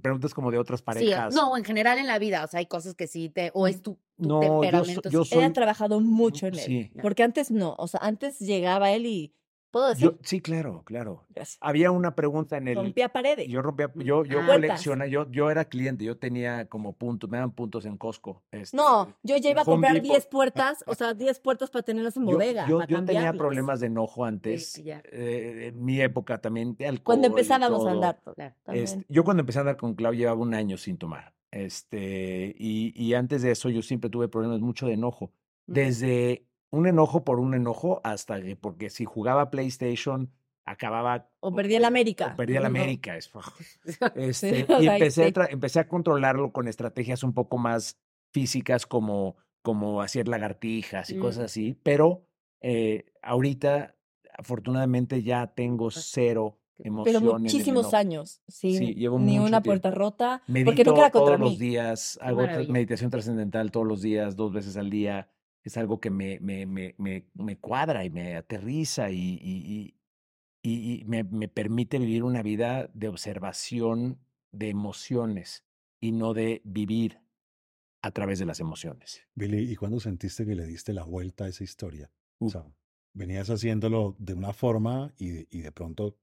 preguntas como de otras parejas. Sí, no, en general en la vida, o sea, hay cosas que sí te, o es tu, no, temperamento. Yo, yo Ella ha trabajado mucho en él. Sí. Porque antes no, o sea, antes llegaba él y ¿Puedo decir? sí, claro, claro. Había una pregunta en el. Rompía paredes. Yo rompía, yo, yo ah, yo, yo era cliente, yo tenía como puntos, me daban puntos en Costco. Este, no, yo ya iba a comprar 10 puertas, o sea, 10 puertas para tenerlas en bodega. Yo, yo tenía problemas de enojo antes, eh, en mi época también, de alcohol. Cuando empezábamos a andar. Este, yo cuando empecé a andar con Clau llevaba un año sin tomar. Este, y, y antes de eso yo siempre tuve problemas mucho de enojo. Desde un enojo por un enojo hasta que, porque si jugaba PlayStation acababa... O perdía el América. O perdía el América. Este, y empecé a, empecé a controlarlo con estrategias un poco más físicas como, como hacer lagartijas y cosas mm. así, pero eh, ahorita afortunadamente ya tengo cero emociones. Pero muchísimos años, sí. sí llevo Ni una puerta rota. Medito porque nunca era contra todos los días, hago meditación trascendental todos los días, dos veces al día es algo que me, me, me, me, cuadra y me aterriza y, y, y, me, me permite vivir una vida de observación de emociones y no de vivir a través de las emociones. Billy, ¿y cuándo sentiste que le diste la vuelta a esa historia? O sea, venías haciéndolo de una forma y de, y de pronto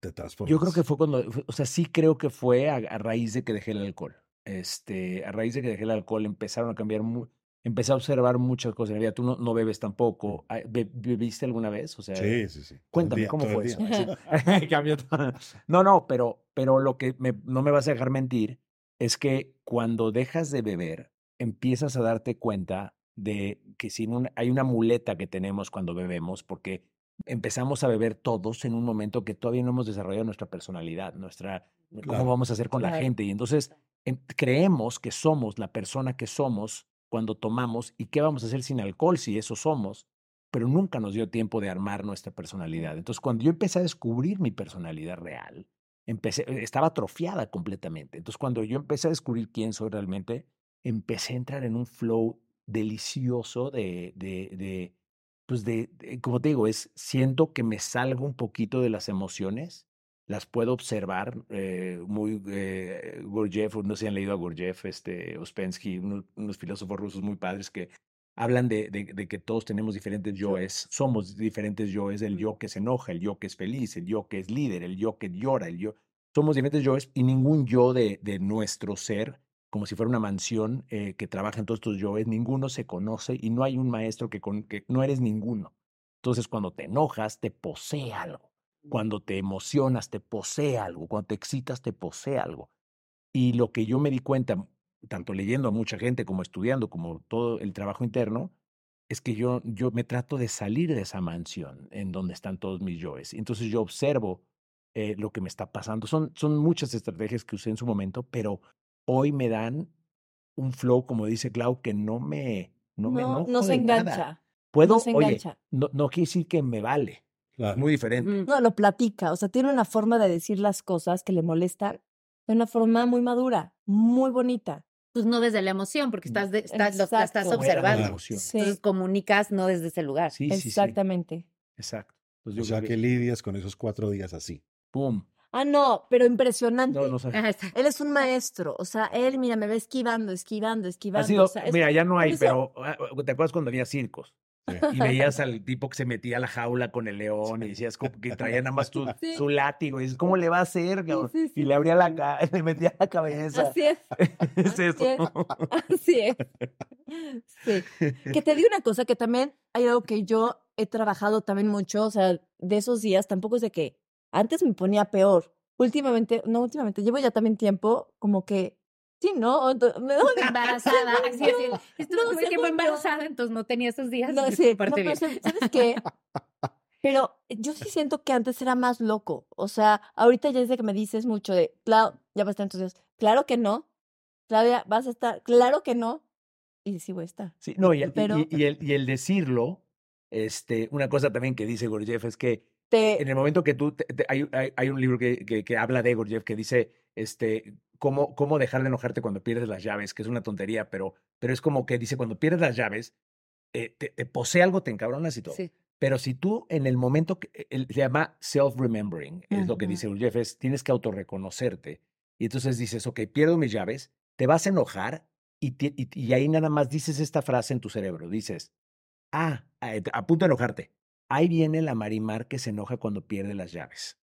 te transformas. Yo creo que fue cuando, o sea, sí creo que fue a, a, raíz de que dejé el alcohol. Este, a raíz de que dejé el alcohol empezaron a cambiar muy, empecé a observar muchas cosas en la vida. Tú no, no bebes tampoco. ¿Bebiste alguna vez? O sea, sí, sí, sí. Cuéntame, ¿cómo fue eso? no, no, pero, pero lo que me, no me vas a dejar mentir es que cuando dejas de beber, empiezas a darte cuenta de que si hay una muleta que tenemos cuando bebemos, porque empezamos a beber todos en un momento que todavía no hemos desarrollado nuestra personalidad, nuestra cómo vamos a hacer con la gente. Y entonces em, creemos que somos la persona que somos cuando tomamos y qué vamos a hacer sin alcohol si eso somos, pero nunca nos dio tiempo de armar nuestra personalidad. Entonces, cuando yo empecé a descubrir mi personalidad real, empecé, eh, estaba atrofiada completamente. Entonces, cuando yo empecé a descubrir quién soy realmente, empecé a entrar en un flow delicioso de, de, de pues de, como te digo, es siento que me salgo un poquito de las emociones, las puedo observar eh, muy eh, Gurdjieff, no sé si han leído a Gurdjieff, este, Ospensky, unos, filósofos rusos muy padres que hablan de, de, que todos tenemos diferentes yoes, somos diferentes yoes, el yo que se enoja, el yo que es feliz, el yo que es líder, el yo que llora, el yo, somos diferentes yoes y ningún yo de, de nuestro ser, como si fuera una mansión eh, que trabaja en todos estos yoes, ninguno se conoce y no hay un maestro que, con, que no eres ninguno. Entonces cuando te enojas, te posee algo cuando te emocionas, te posee algo. Cuando te excitas, te posee algo. Y lo que yo me di cuenta, tanto leyendo a mucha gente como estudiando, como todo el trabajo interno, es que yo, yo me trato de salir de esa mansión en donde están todos mis yoes. Entonces yo observo eh, lo que me está pasando. Son, son muchas estrategias que usé en su momento, pero hoy me dan un flow, como dice Clau, que no me... No, me no se engancha. Puedo, no se engancha. no, no quiere decir que me vale. Muy diferente. No, lo platica, o sea, tiene una forma de decir las cosas que le molestan de una forma muy madura, muy bonita. Pues no desde la emoción, porque estás, estás, lo, estás observando. Sí. comunicas no desde ese lugar. Sí, Exactamente. Exacto. Pues o sea, que lidias con esos cuatro días así. ¡Pum! Ah, no, pero impresionante. No, no sé. Él es un maestro. O sea, él, mira, me va esquivando, esquivando, esquivando. mira, ya no hay, pero ah, ¿te acuerdas cuando había circos? Y veías al tipo que se metía a la jaula con el león y decías como que traía nada más su látigo. Y dices, ¿cómo le va a hacer? y le abría la le metía la cabeza. Así es. es eso. Así es. Sí. Que te digo una cosa que también hay algo que yo he trabajado también mucho, o sea, de esos días, tampoco es de que antes me ponía peor. Últimamente, no últimamente, llevo ya también tiempo como que Sí, ¿no? embarazada. Así, así. Estuvo no, tiempo embarazada, entonces no tenía esos días. No, sí, no, bien. ¿sabes qué? Pero yo sí siento que antes era más loco. O sea, ahorita ya desde que me dices mucho de, claro, ya va a estar entonces, claro que no. Claudia, vas a estar, claro que no. Y sí voy a estar. Sí, no, y el, Pero, y, el, y el decirlo, este, una cosa también que dice Gorjev es que en el momento que tú, hay, hay, hay, un libro que, que, que habla de Gorjev que dice, este, cómo, cómo dejar de enojarte cuando pierdes las llaves, que es una tontería, pero, pero es como que dice, cuando pierdes las llaves, eh, te, posee algo, te encabronas y todo. Pero si tú en el momento, que, eh, se llama self-remembering, es lo que dice Jeff, es tienes que autorreconocerte. Y entonces dices, ok, pierdo mis llaves, te vas a enojar y, y, ahí nada más dices esta frase en tu cerebro, dices, ah, a punto de enojarte, ahí viene la Marimar que se enoja cuando pierde las llaves.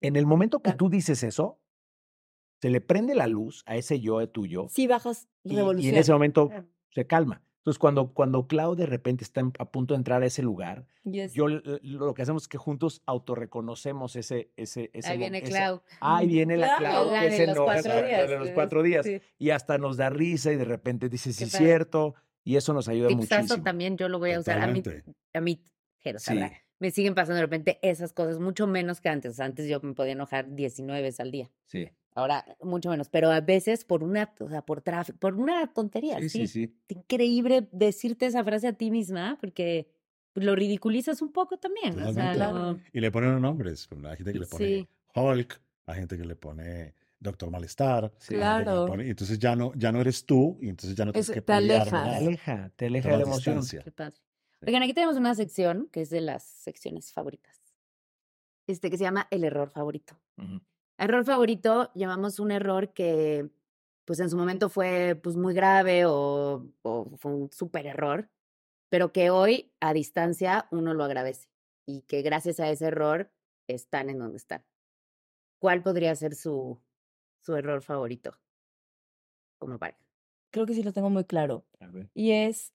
En el momento que tú dices eso, se le prende la luz a ese yo tuyo. Sí, bajas revolución. Y, en ese momento se calma. Entonces, cuando, cuando Clau de repente está a punto de entrar a ese lugar, yo lo que hacemos es que juntos autorreconocemos ese, ese, ese Ahí viene Clau. ahí viene la Clau que se días. De los cuatro días. Y hasta nos da risa y de repente dice, sí, es cierto. Y eso nos ayuda muchísimo. también yo lo voy a usar. A mí, a mí, me siguen pasando de repente esas cosas, mucho menos que antes. Antes yo me podía enojar 19 veces al día. Sí. Ahora, mucho menos, pero a veces por una, o sea, por tráfico, por una tontería. Sí, sí, sí. Increíble decirte esa frase a ti misma, porque lo ridiculizas un poco también. O sea, Y le ponen nombres. Hay gente que le pone Hulk, hay gente que le pone Doctor Malestar. Claro. y entonces ya no, ya no eres tú, y entonces ya no tienes que Te aleja. Te aleja, te aleja de la emoción. Oigan, aquí tenemos una sección que es de las secciones favoritas. Este que se llama El error favorito. Error favorito, llamamos un error que pues en su momento fue pues muy grave o, fue un súper error, pero que hoy a distancia uno lo agradece y que gracias a ese error están en donde están. ¿Cuál podría ser su, su error favorito como pareja? Creo que sí lo tengo muy claro. Y es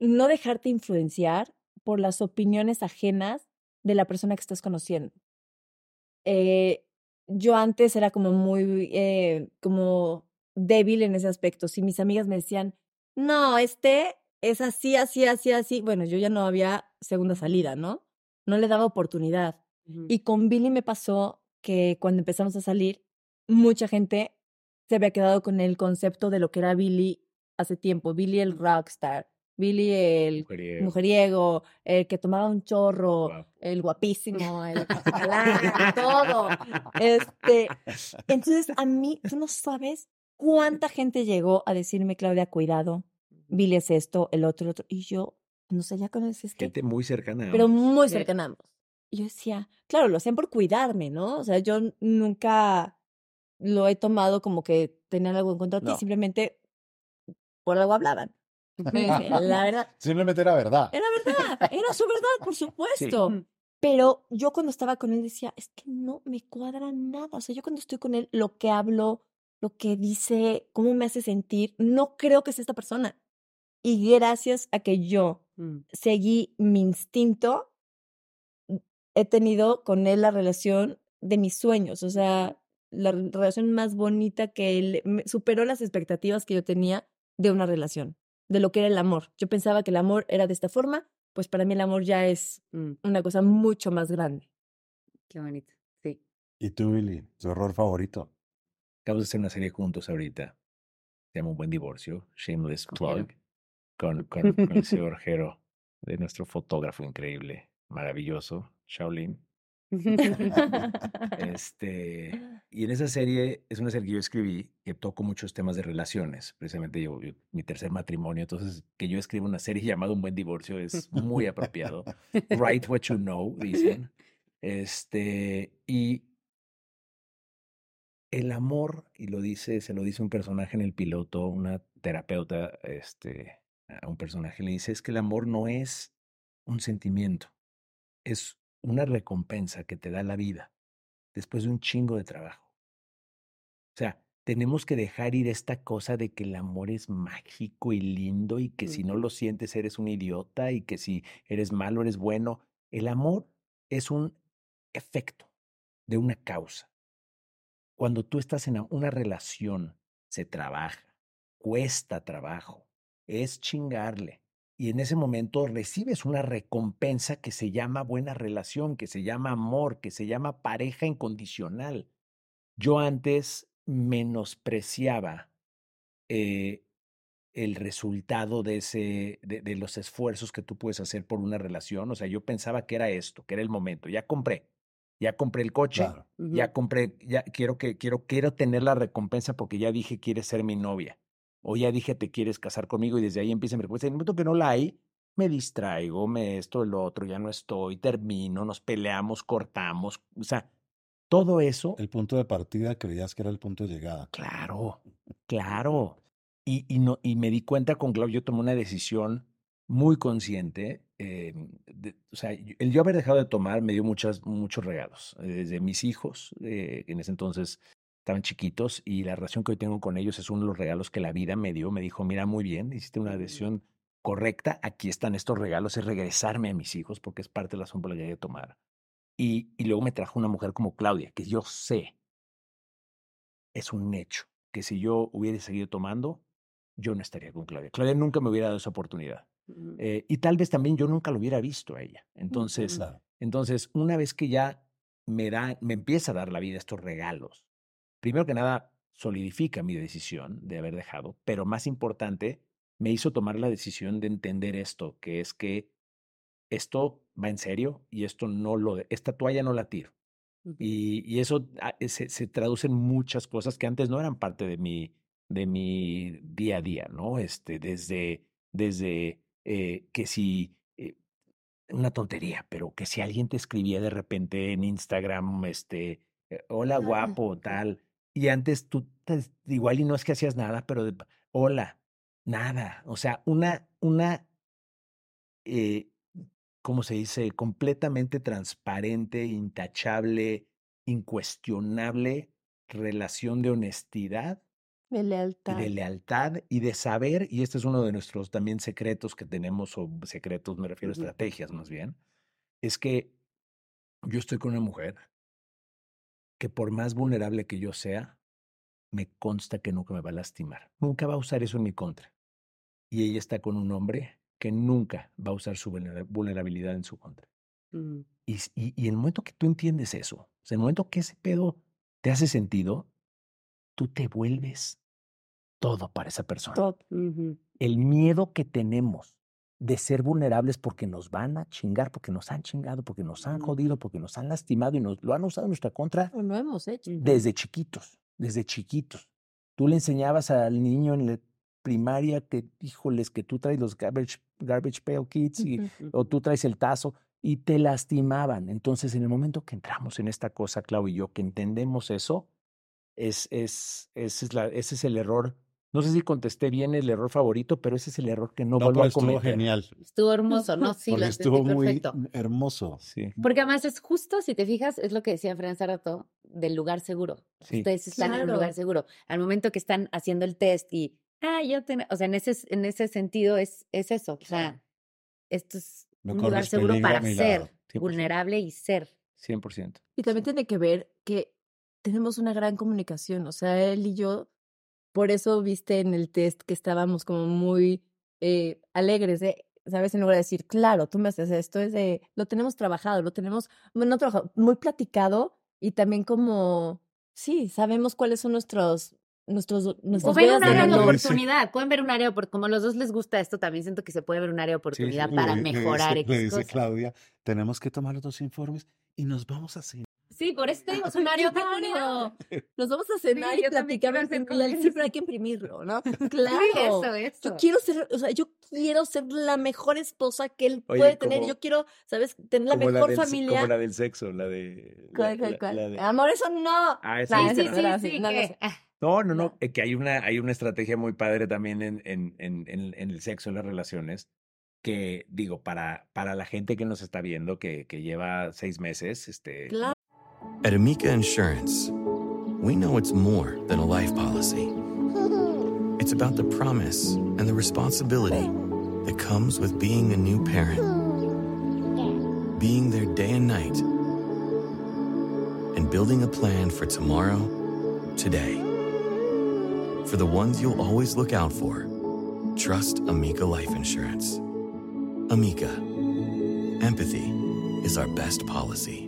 no dejarte influenciar por las opiniones ajenas de la persona que estás conociendo. Eh, yo antes era como muy, eh, como débil en ese aspecto. Si mis amigas me decían, no, este es así, así, así, así, bueno, yo ya no había segunda salida, ¿no? No le daba oportunidad. Y con Billy me pasó que cuando empezamos a salir, mucha gente se había quedado con el concepto de lo que era Billy hace tiempo, Billy el rockstar, Billy el mujeriego, el que tomaba un chorro, el guapísimo, el todo. Este, entonces a mí, tú no sabes cuánta gente llegó a decirme, Claudia, cuidado, Billy es esto, el otro, el otro, y yo, no sé, ya conoces Gente muy cercana. Pero muy cercana Y yo decía, claro, lo hacían por cuidarme, ¿no? O sea, yo nunca lo he tomado como que tenían algo en contra de ti, simplemente por algo hablaban. La verdad. Simplemente era verdad. Era verdad, era su verdad, por supuesto. Pero yo cuando estaba con él decía, es que no me cuadra nada. O sea, yo cuando estoy con él, lo que hablo, lo que dice, cómo me hace sentir, no creo que sea esta persona. Y gracias a que yo mm. seguí mi instinto, he tenido con él la relación de mis sueños. O sea, la relación más bonita que él superó las expectativas que yo tenía de una relación, de lo que era el amor. Yo pensaba que el amor era de esta forma, pues para mí el amor ya es mm. una cosa mucho más grande. Qué bonito, sí. ¿Y tú, Billy? ¿Tu error favorito? Acabamos de hacer una serie juntos ahorita. Se llama Un Buen Divorcio, Shameless Plug, con, con, con el señor Jero, de nuestro fotógrafo increíble, maravilloso, Shaolin. Este, y en esa serie, es una serie que yo escribí que toco muchos temas de relaciones. Precisamente yo, mi tercer matrimonio, entonces que yo escribo una serie llamada Un buen divorcio es muy apropiado. Write what you know, dicen. Este, y el amor, y lo dice, se lo dice un personaje en el piloto, una terapeuta, este, a un personaje le dice, es que el amor no es un sentimiento, es una recompensa que te da la vida después de un chingo de trabajo. O sea, tenemos que dejar ir esta cosa de que el amor es mágico y lindo y que si no lo sientes eres un idiota y que si eres malo eres bueno. El amor es un efecto de una causa. Cuando tú estás en una relación, se trabaja, cuesta trabajo, es chingarle, y en ese momento recibes una recompensa que se llama buena relación, que se llama amor, que se llama pareja incondicional. Yo antes menospreciaba eh, el resultado de, ese, de, los esfuerzos que tú puedes hacer por una relación. O sea, yo pensaba que era esto, que era el momento. Ya compré, ya compré el coche, ya compré, ya quiero que quiero quiero tener la recompensa porque ya dije quieres ser mi novia o ya dije te quieres casar conmigo y desde ahí empieza mi respuesta. En el momento que no la hay, me distraigo, me esto, el otro, ya no estoy, termino, nos peleamos, cortamos, o sea, todo eso. El punto de partida creías que era el punto de llegada. Claro, claro. Y, y, no, y me di cuenta con Claudio, yo tomé una decisión muy consciente. Eh, o sea, el yo haber dejado de tomar me dio muchas, muchos regalos. Desde mis hijos, eh, en ese entonces estaban chiquitos y la relación que hoy tengo con ellos es uno de los regalos que la vida me dio. Me dijo, mira, muy bien, hiciste una decisión correcta, aquí están estos regalos, es regresarme a mis hijos porque es parte de la razón por la que hay que tomar. Y, y luego me trajo una mujer como Claudia, que yo sé, es un hecho, que si yo hubiera seguido tomando, yo no estaría con Claudia. Claudia nunca me hubiera dado esa oportunidad. Eh, y tal vez también yo nunca lo hubiera visto a ella. Entonces, entonces una vez que ya me, da, me empieza a dar la vida estos regalos, primero que nada, solidifica mi decisión de haber dejado, pero más importante, me hizo tomar la decisión de entender esto, que es que esto va en serio y esto no lo, esta toalla no la tiro. Y, y eso ah, se, se, traduce en muchas cosas que antes no eran parte de mi, de mi día a día, ¿no? Este, desde, desde eh, que si, eh, una tontería, pero que si alguien te escribía de repente en Instagram, este, eh, hola guapo, tal, y antes tú, igual y no es que hacías nada, pero de, hola, nada. O sea, una, una, eh, ¿cómo se dice? Completamente transparente, intachable, incuestionable relación de honestidad. De lealtad. De lealtad y de saber, y este es uno de nuestros también secretos que tenemos, o secretos, me refiero a estrategias más bien, es que yo estoy con una mujer que por más vulnerable que yo sea, me consta que nunca me va a lastimar. Nunca va a usar eso en mi contra. Y ella está con un hombre que nunca va a usar su vulnerabilidad en su contra. Mm. Y, y, el momento que tú entiendes eso, o sea, en el momento que ese pedo te hace sentido, tú te vuelves todo para esa persona. Todo. El miedo que tenemos de ser vulnerables porque nos van a chingar, porque nos han chingado, porque nos han jodido, porque nos han lastimado y nos lo han usado en nuestra contra. Lo hemos hecho. Desde chiquitos, desde chiquitos. Tú le enseñabas al niño en la primaria que, híjoles, que tú traes los garbage, garbage pail kids y, o tú traes el tazo. y te lastimaban. Entonces, en el momento que entramos en esta cosa, Clau y yo, que entendemos eso, es, es, ese, es la, ese es el error. No sé si contesté bien el error favorito, pero ese es el error que no, vuelvo a cometer. Estuvo genial. Estuvo hermoso, ¿no? Sí, Porque lo estuvo muy perfecto. hermoso. Sí. Porque además es justo, si te fijas, es lo que decía Fran hace rato, del lugar seguro. Sí. Ustedes están en un Claro. lugar seguro. Al momento que están haciendo el test y, ah, yo tengo, o sea, en ese, en ese sentido es, es eso. O sea, esto es No un lugar seguro para ser lado. 100%. vulnerable y ser. 100%. Y también tiene que ver que tenemos una gran comunicación. O sea, él y yo, por eso viste en el test que estábamos como muy eh, alegres de, ¿sabes? En lugar de decir, claro, tú me haces esto, es de, lo tenemos trabajado, lo tenemos, bueno, no trabajado, muy platicado y también como, sí, sabemos cuáles son nuestros, nuestros, O nuestras ver huellas un área de oportunidad. Pueden ver un área de oportunidad. Como a los dos les gusta esto, también siento que se puede ver un área de oportunidad Le- para le mejorar dice- Le dice cosas. Claudia, tenemos que tomar los dos informes y nos vamos a cenar. Sí, por eso te digo, es un área. Nos vamos a cenar Sí, y platicar. eso. siempre hay que imprimirlo, ¿no? Claro. Sí, eso, eso. Yo quiero ser, o sea, yo quiero ser la mejor esposa que él Oye, puede tener. Yo quiero, ¿sabes? Tener la mejor del, familia. Como la del sexo, la de... ¿Cuál, la- cuál, la- cuál? la de- Amor, eso no. Ah, esa No, es Sí, sí, no, sí, no, sí. no, que- ah, No, no, No. no, que hay una, hay una estrategia muy padre también en, en, en, en, en el sexo, en las relaciones, que digo, para, para la gente que nos está viendo, que, que lleva seis meses, este, Claro. At Amica Insurance, we know it's more than a life policy. It's about the promise and the responsibility that comes with being a new parent, being there day and night, and building a plan for tomorrow, today. For the ones you'll always look out for, trust Amica Life Insurance. Amica, empathy is our best policy.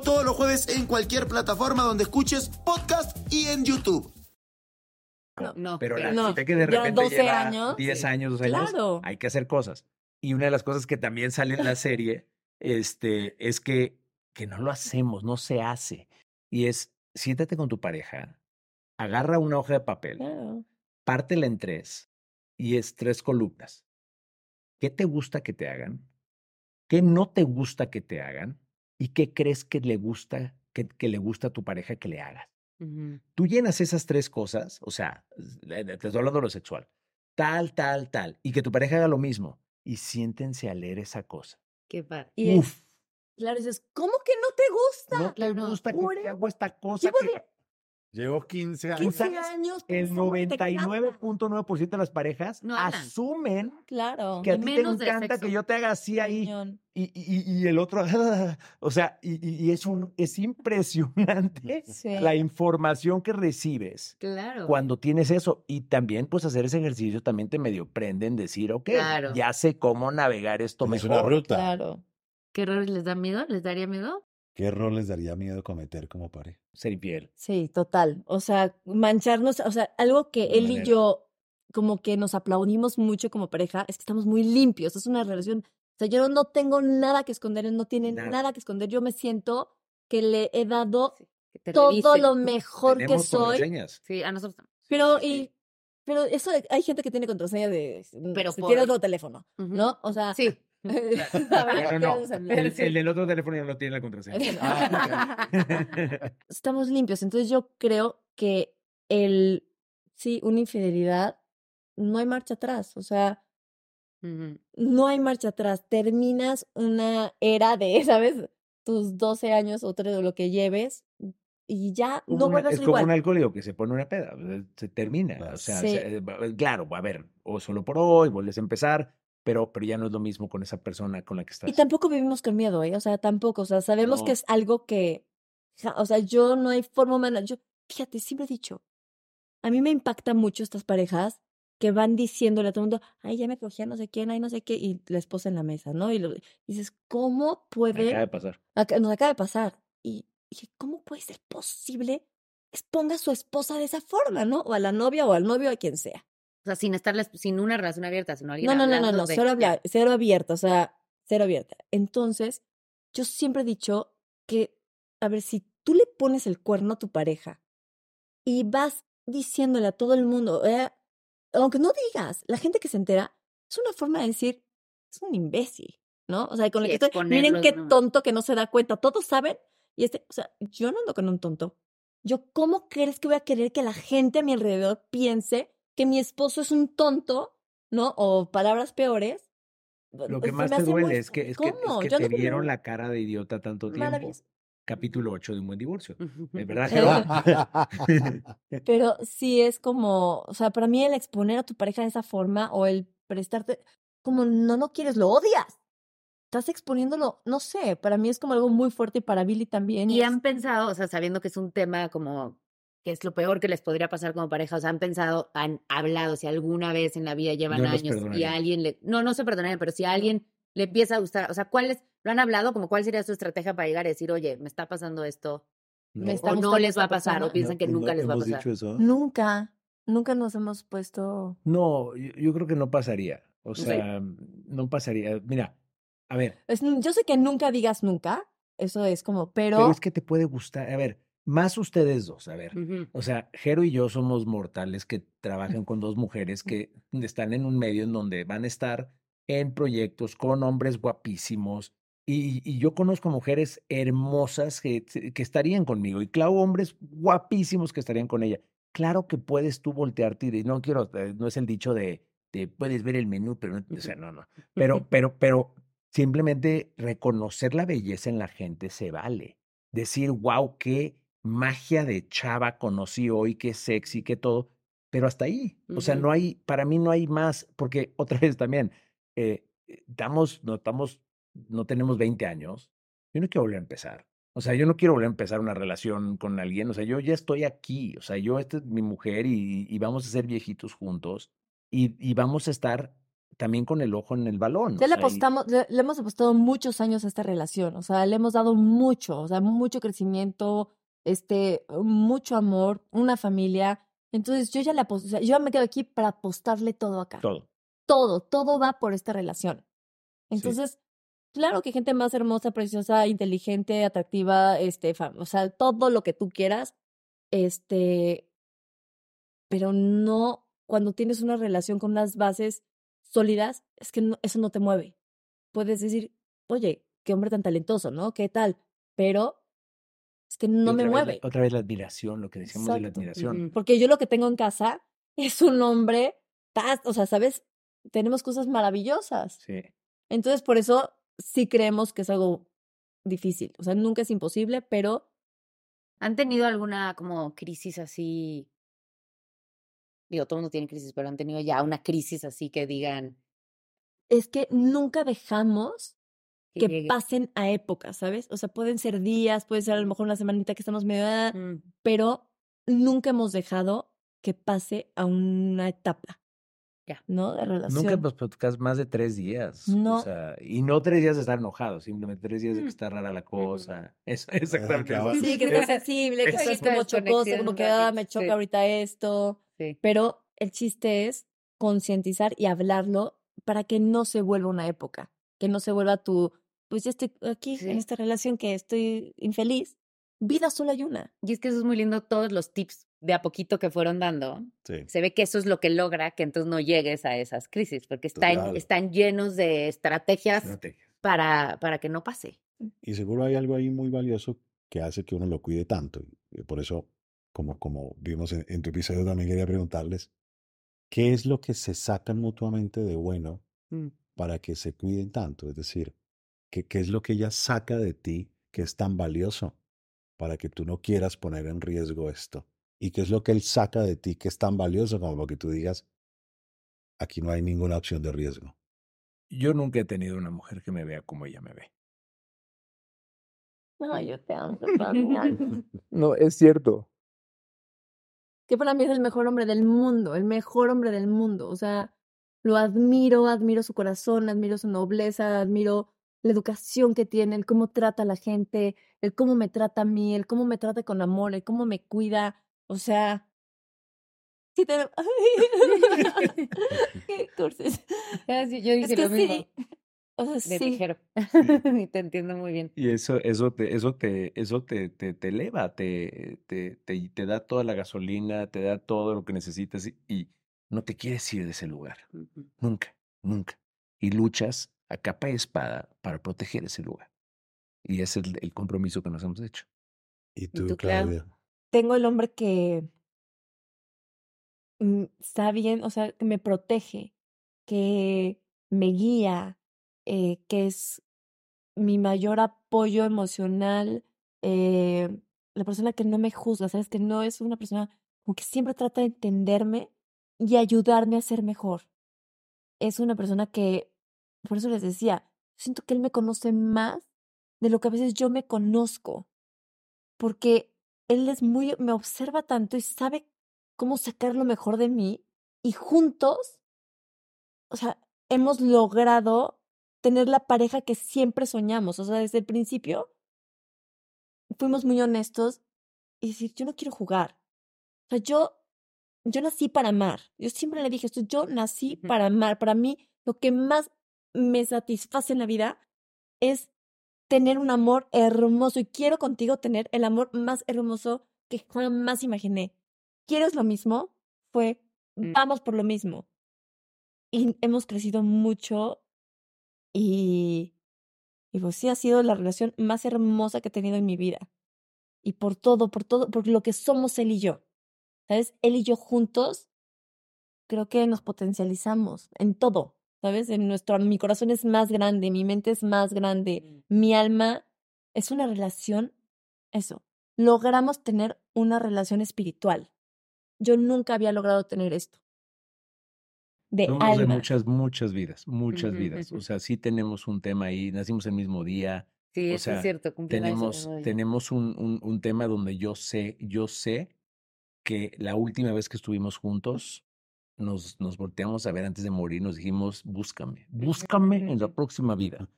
todos los jueves en cualquier plataforma donde escuches podcast y en YouTube. No, pero la No, gente que de repente 12 lleva años, 10 sí. años, 12 años, Claro. hay que hacer cosas. Y una de las cosas que también sale en la serie este, es que, que no lo hacemos, no se hace. Y es, siéntate con tu pareja, agarra una hoja de papel, Claro. pártela en tres y es tres columnas. ¿Qué te gusta que te hagan? ¿Qué no te gusta que te hagan? ¿Y qué crees que le gusta que, que le gusta a tu pareja que le hagas? Tú llenas esas tres cosas, o sea, te estoy hablando de lo sexual, tal, tal, tal, y que tu pareja haga lo mismo, y siéntense a leer esa cosa. Qué padre. Y Uf, claro, dices, ¿cómo que no te gusta? no te claro, gusta que te eso hago esta cosa. que- Llevo 15 años. 15 ¿sabes? años. El pensando que te encanta. 99.9% de las parejas No asumen Claro. que a Y ti te encanta que yo te haga así ahí. Y, y, y el otro, o sea, y, y- es, un, es impresionante Sí. la información que recibes Claro. cuando tienes eso. Y también, pues, hacer ese ejercicio también te medio prende en decir, ok, Claro. ya sé cómo navegar esto Es mejor. una ruta. Claro. ¿Qué errores les da miedo? ¿Les daría miedo? ¿Qué error les daría miedo cometer como pareja? Ser infiel. Sí, total. O sea, mancharnos, o sea, algo que De él y yo como que nos aplaudimos mucho como pareja es que estamos muy limpios. Es una relación, o sea, yo no, tengo nada que esconder, él no tiene Nada. nada, que esconder. Yo me siento que le he dado todo revisen. lo mejor que Tenemos soy. contraseñas. Sí, a nosotros también. Pero, Sí, y, pero eso, hay gente que tiene contraseña de, Pero si por- tiene otro teléfono. ¿no? O sea, Sí. No, no. El, el del otro teléfono ya no tiene la contraseña. Ah, estamos limpios. Entonces yo creo que el, sí, una infidelidad, no hay marcha atrás. O sea, no hay marcha atrás. Terminas una era de, ¿sabes? Tus 12 años o tres o lo que lleves y ya Como no una- vuelves es a como igual. un alcohólico que se pone una peda, eh, se termina. Claro. O sea, Sí. se- va- claro, a ver, o solo por hoy, vuelves a empezar, pero, pero ya no es lo mismo con esa persona con la que estás. Y tampoco vivimos con miedo, ¿eh? O sea, tampoco. O sea, sabemos No. que es algo que, o sea, yo no hay forma humana. Yo, fíjate, siempre he dicho, a mí me impacta mucho estas parejas que van diciéndole a todo el mundo, ay, ya me cogía no sé quién, ay, no sé qué, y la esposa en la mesa, ¿no? Y, lo, dices, ¿cómo puede... Acaba de pasar. nos acaba de pasar. Y dije, ¿cómo puede ser posible exponga a su esposa de esa forma, ¿no? O a la novia o al novio, a quien sea. O sea, sin estar sin una relación abierta, sino No, no, no, no, no, cero, cero abierta, o sea, cero abierta. Entonces, yo siempre he dicho que, a ver, si tú le pones el cuerno a tu pareja y vas diciéndole a todo el mundo, eh, aunque no digas, la gente que se entera, es una forma de decir, es un imbécil, ¿no? O sea, con lo que estoy, miren qué tonto que no se da cuenta, todos saben, y este, o sea, yo no ando con un tonto. Yo, ¿cómo crees que voy a querer que la gente a mi alrededor piense que mi esposo es un tonto, ¿no? O palabras peores. Lo que más te duele es que, es que, te vieron la cara de idiota tanto tiempo. Capítulo 8 de un buen divorcio. ¿Es verdad? Pero sí es como, o sea, para mí el exponer a tu pareja de esa forma o el prestarte, como no lo quieres, lo odias. Estás exponiéndolo, no sé, para mí es como algo muy fuerte y para Billy también. Y han pensado, o sea, sabiendo que es un tema como que es lo peor que les podría pasar como pareja. O sea, han pensado, han hablado, si alguna vez en la vida llevan años y a alguien le. No, no se perdonarían, pero si a alguien le empieza a gustar, o sea, ¿cuáles lo han hablado? Como cuál sería su estrategia para llegar a decir, oye, me está pasando esto. No. o no les va a pasar, o piensan que nunca les va a pasar. Nunca, nunca nos hemos puesto. No, yo, creo que no pasaría. O sea, no pasaría. Mira, a ver. yo sé que nunca digas nunca, eso es como, pero. Pero es que te puede gustar. A ver, más ustedes dos, a ver. O sea, Jero y yo somos mortales que trabajan con dos mujeres que están en un medio en donde van a estar en proyectos con hombres guapísimos. Y, yo conozco mujeres hermosas que, que estarían conmigo y claro, hombres guapísimos que estarían con ella. Claro que puedes tú voltearte y no quiero, eh, no es el dicho de, de puedes ver el menú, pero no, o sea, no, no. Pero, pero, pero simplemente reconocer la belleza en la gente se vale. Decir, wow, qué magia de chava conocí hoy, qué sexy, qué todo, pero hasta ahí. O sea, no hay, para mí no hay más, porque otra vez también, eh, estamos, no estamos, no tenemos 20 años, yo no quiero volver a empezar. O sea, yo no quiero volver a empezar una relación con alguien. O sea, yo ya estoy aquí. O sea, yo, esta es mi mujer y, vamos a ser viejitos juntos y, y, vamos a estar también con el ojo en el balón. Ya le apostamos, le, hemos apostado muchos años a esta relación. O sea, le hemos dado mucho, o sea, mucho crecimiento, este, mucho amor, una familia. Entonces yo ya le aposto, o sea, yo me quedo aquí para apostarle todo acá. Todo. Todo, todo va por esta relación. Entonces, claro que gente más hermosa, preciosa, inteligente, atractiva, este, o sea, todo lo que tú quieras, este, pero no cuando tienes una relación con unas bases sólidas, es que eso no te mueve. Puedes decir, oye, qué hombre tan talentoso, ¿no? ¿Qué tal? Pero es que no me mueve. otra vez la admiración, lo que decíamos de la admiración. Porque yo lo que tengo en casa es un hombre, o sea, ¿sabes? Tenemos cosas maravillosas. Sí. Entonces, por eso sí creemos que es algo difícil. O sea, nunca es imposible, pero... ¿Han tenido alguna como crisis así? Digo, todo el mundo tiene crisis, pero han tenido ya una crisis así que digan... Es que nunca dejamos que pasen a épocas, ¿sabes? O sea, pueden ser días, puede ser a lo mejor una semanita que estamos medio, ah, mm. pero nunca hemos dejado que pase a una etapa. Ya. ¿No? De relación. Nunca hemos platicado más de tres días. No. O sea, y no tres días de estar enojados, simplemente tres días de que mm. está rara la cosa. Eso, exactamente. Sí, que estás sensible, que estás como chocoso, como que ah, me choca ahorita esto. Sí. Pero el chiste es concientizar y hablarlo para que no se vuelva una época, que no se vuelva tu pues ya estoy aquí en esta relación que estoy infeliz. Vida solo hay una. Y es que eso es muy lindo, todos los tips de a poquito que fueron dando. Se ve que eso es lo que logra que entonces no llegues a esas crisis, porque están, están llenos de estrategias, Para, para que no pase. Y seguro hay algo ahí muy valioso que hace que uno lo cuide tanto. Y por eso, como, como vimos en, tu episodio, también quería preguntarles, ¿qué es lo que se sacan mutuamente de bueno mm. para que se cuiden tanto? Es decir, ¿Qué, es lo que ella saca de ti que es tan valioso para que tú no quieras poner en riesgo esto? ¿Y qué es lo que él saca de ti que es tan valioso como para que tú digas, aquí no hay ninguna opción de riesgo? Yo nunca he tenido una mujer que me vea como ella me ve. No, yo te amo. no, es cierto. que para mí es el mejor hombre del mundo, el mejor hombre del mundo. O sea, lo admiro, admiro su corazón, admiro su nobleza, admiro la educación que tiene, el cómo trata a la gente, el cómo me trata a mí, el cómo me trata con amor, el cómo me cuida. O sea, sí te... ¿Qué cursos? Ah, yo dije lo mismo. O sea, de sí. y te entiendo muy bien. Y eso, eso te, eso te, eso te, te, te eleva, te, te, te, te, da toda la gasolina, te da todo lo que necesitas y, no te quieres ir de ese lugar. Nunca, nunca. Y luchas a capa y espada para proteger ese lugar. Y ese es el, compromiso que nos hemos hecho. ¿Y tú, Claudia? Tengo el hombre que mm, está bien, o sea, que me protege, que me guía, eh, que es mi mayor apoyo emocional, eh, la persona que no me juzga, ¿sabes? Que no es una persona como que siempre trata de entenderme y ayudarme a ser mejor. Es una persona que, por eso les decía, siento que él me conoce más de lo que a veces yo me conozco, porque él es muy, me observa tanto y sabe cómo sacar lo mejor de mí y juntos, o sea, hemos logrado tener la pareja que siempre soñamos. O sea, desde el principio fuimos muy honestos y decir, yo no quiero jugar. O sea, yo, yo nací para amar. Yo siempre le dije esto, yo nací para amar. Para mí, lo que más me satisface en la vida es tener un amor hermoso y quiero contigo tener el amor más hermoso que jamás imaginé. ¿Quieres lo mismo? Fue, mm. vamos por lo mismo. Y hemos crecido mucho y, y pues sí, ha sido la relación más hermosa que he tenido en mi vida. Y por todo, por todo, por lo que somos él y yo. ¿Sabes? Él y yo juntos, creo que nos potencializamos en todo. ¿Sabes? En nuestro, mi corazón es más grande, mi mente es más grande, mm. mi alma es una relación, eso. Logramos tener una relación espiritual. Yo nunca había logrado tener esto de de muchas, muchas vidas, muchas vidas. O sea, sí tenemos un tema ahí, nacimos el mismo día. Sí, o sea, es cierto. Tenemos, tenemos un, un, un, tema donde yo sé, yo sé que la última vez que estuvimos juntos, nos, nos volteamos a ver antes de morir, nos dijimos, búscame, búscame en la próxima vida.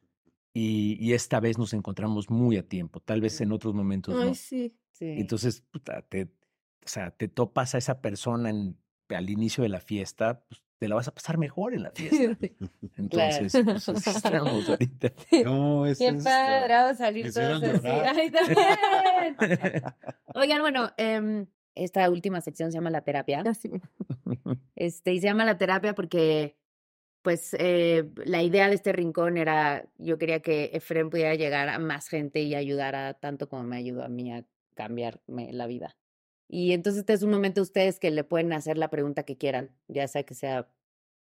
Y, y esta vez nos encontramos muy a tiempo, tal vez en otros momentos Ay, no. Sí. sí. Entonces, puta, te, o sea, te topas a esa persona en, al inicio de la fiesta, pues, te la vas a pasar mejor en la fiesta. Entonces, pues, estamos ahorita. ¿Cómo es Qué padre, salir todos así. Ay, Oigan, bueno, eh, esta última sección se llama la terapia. Este, y se llama la terapia porque, pues, eh, la idea de este rincón era, yo quería que Efren pudiera llegar a más gente y ayudara tanto como me ayudó a mí a cambiarme la vida. Y entonces este es un momento ustedes que le pueden hacer la pregunta que quieran, ya sea que sea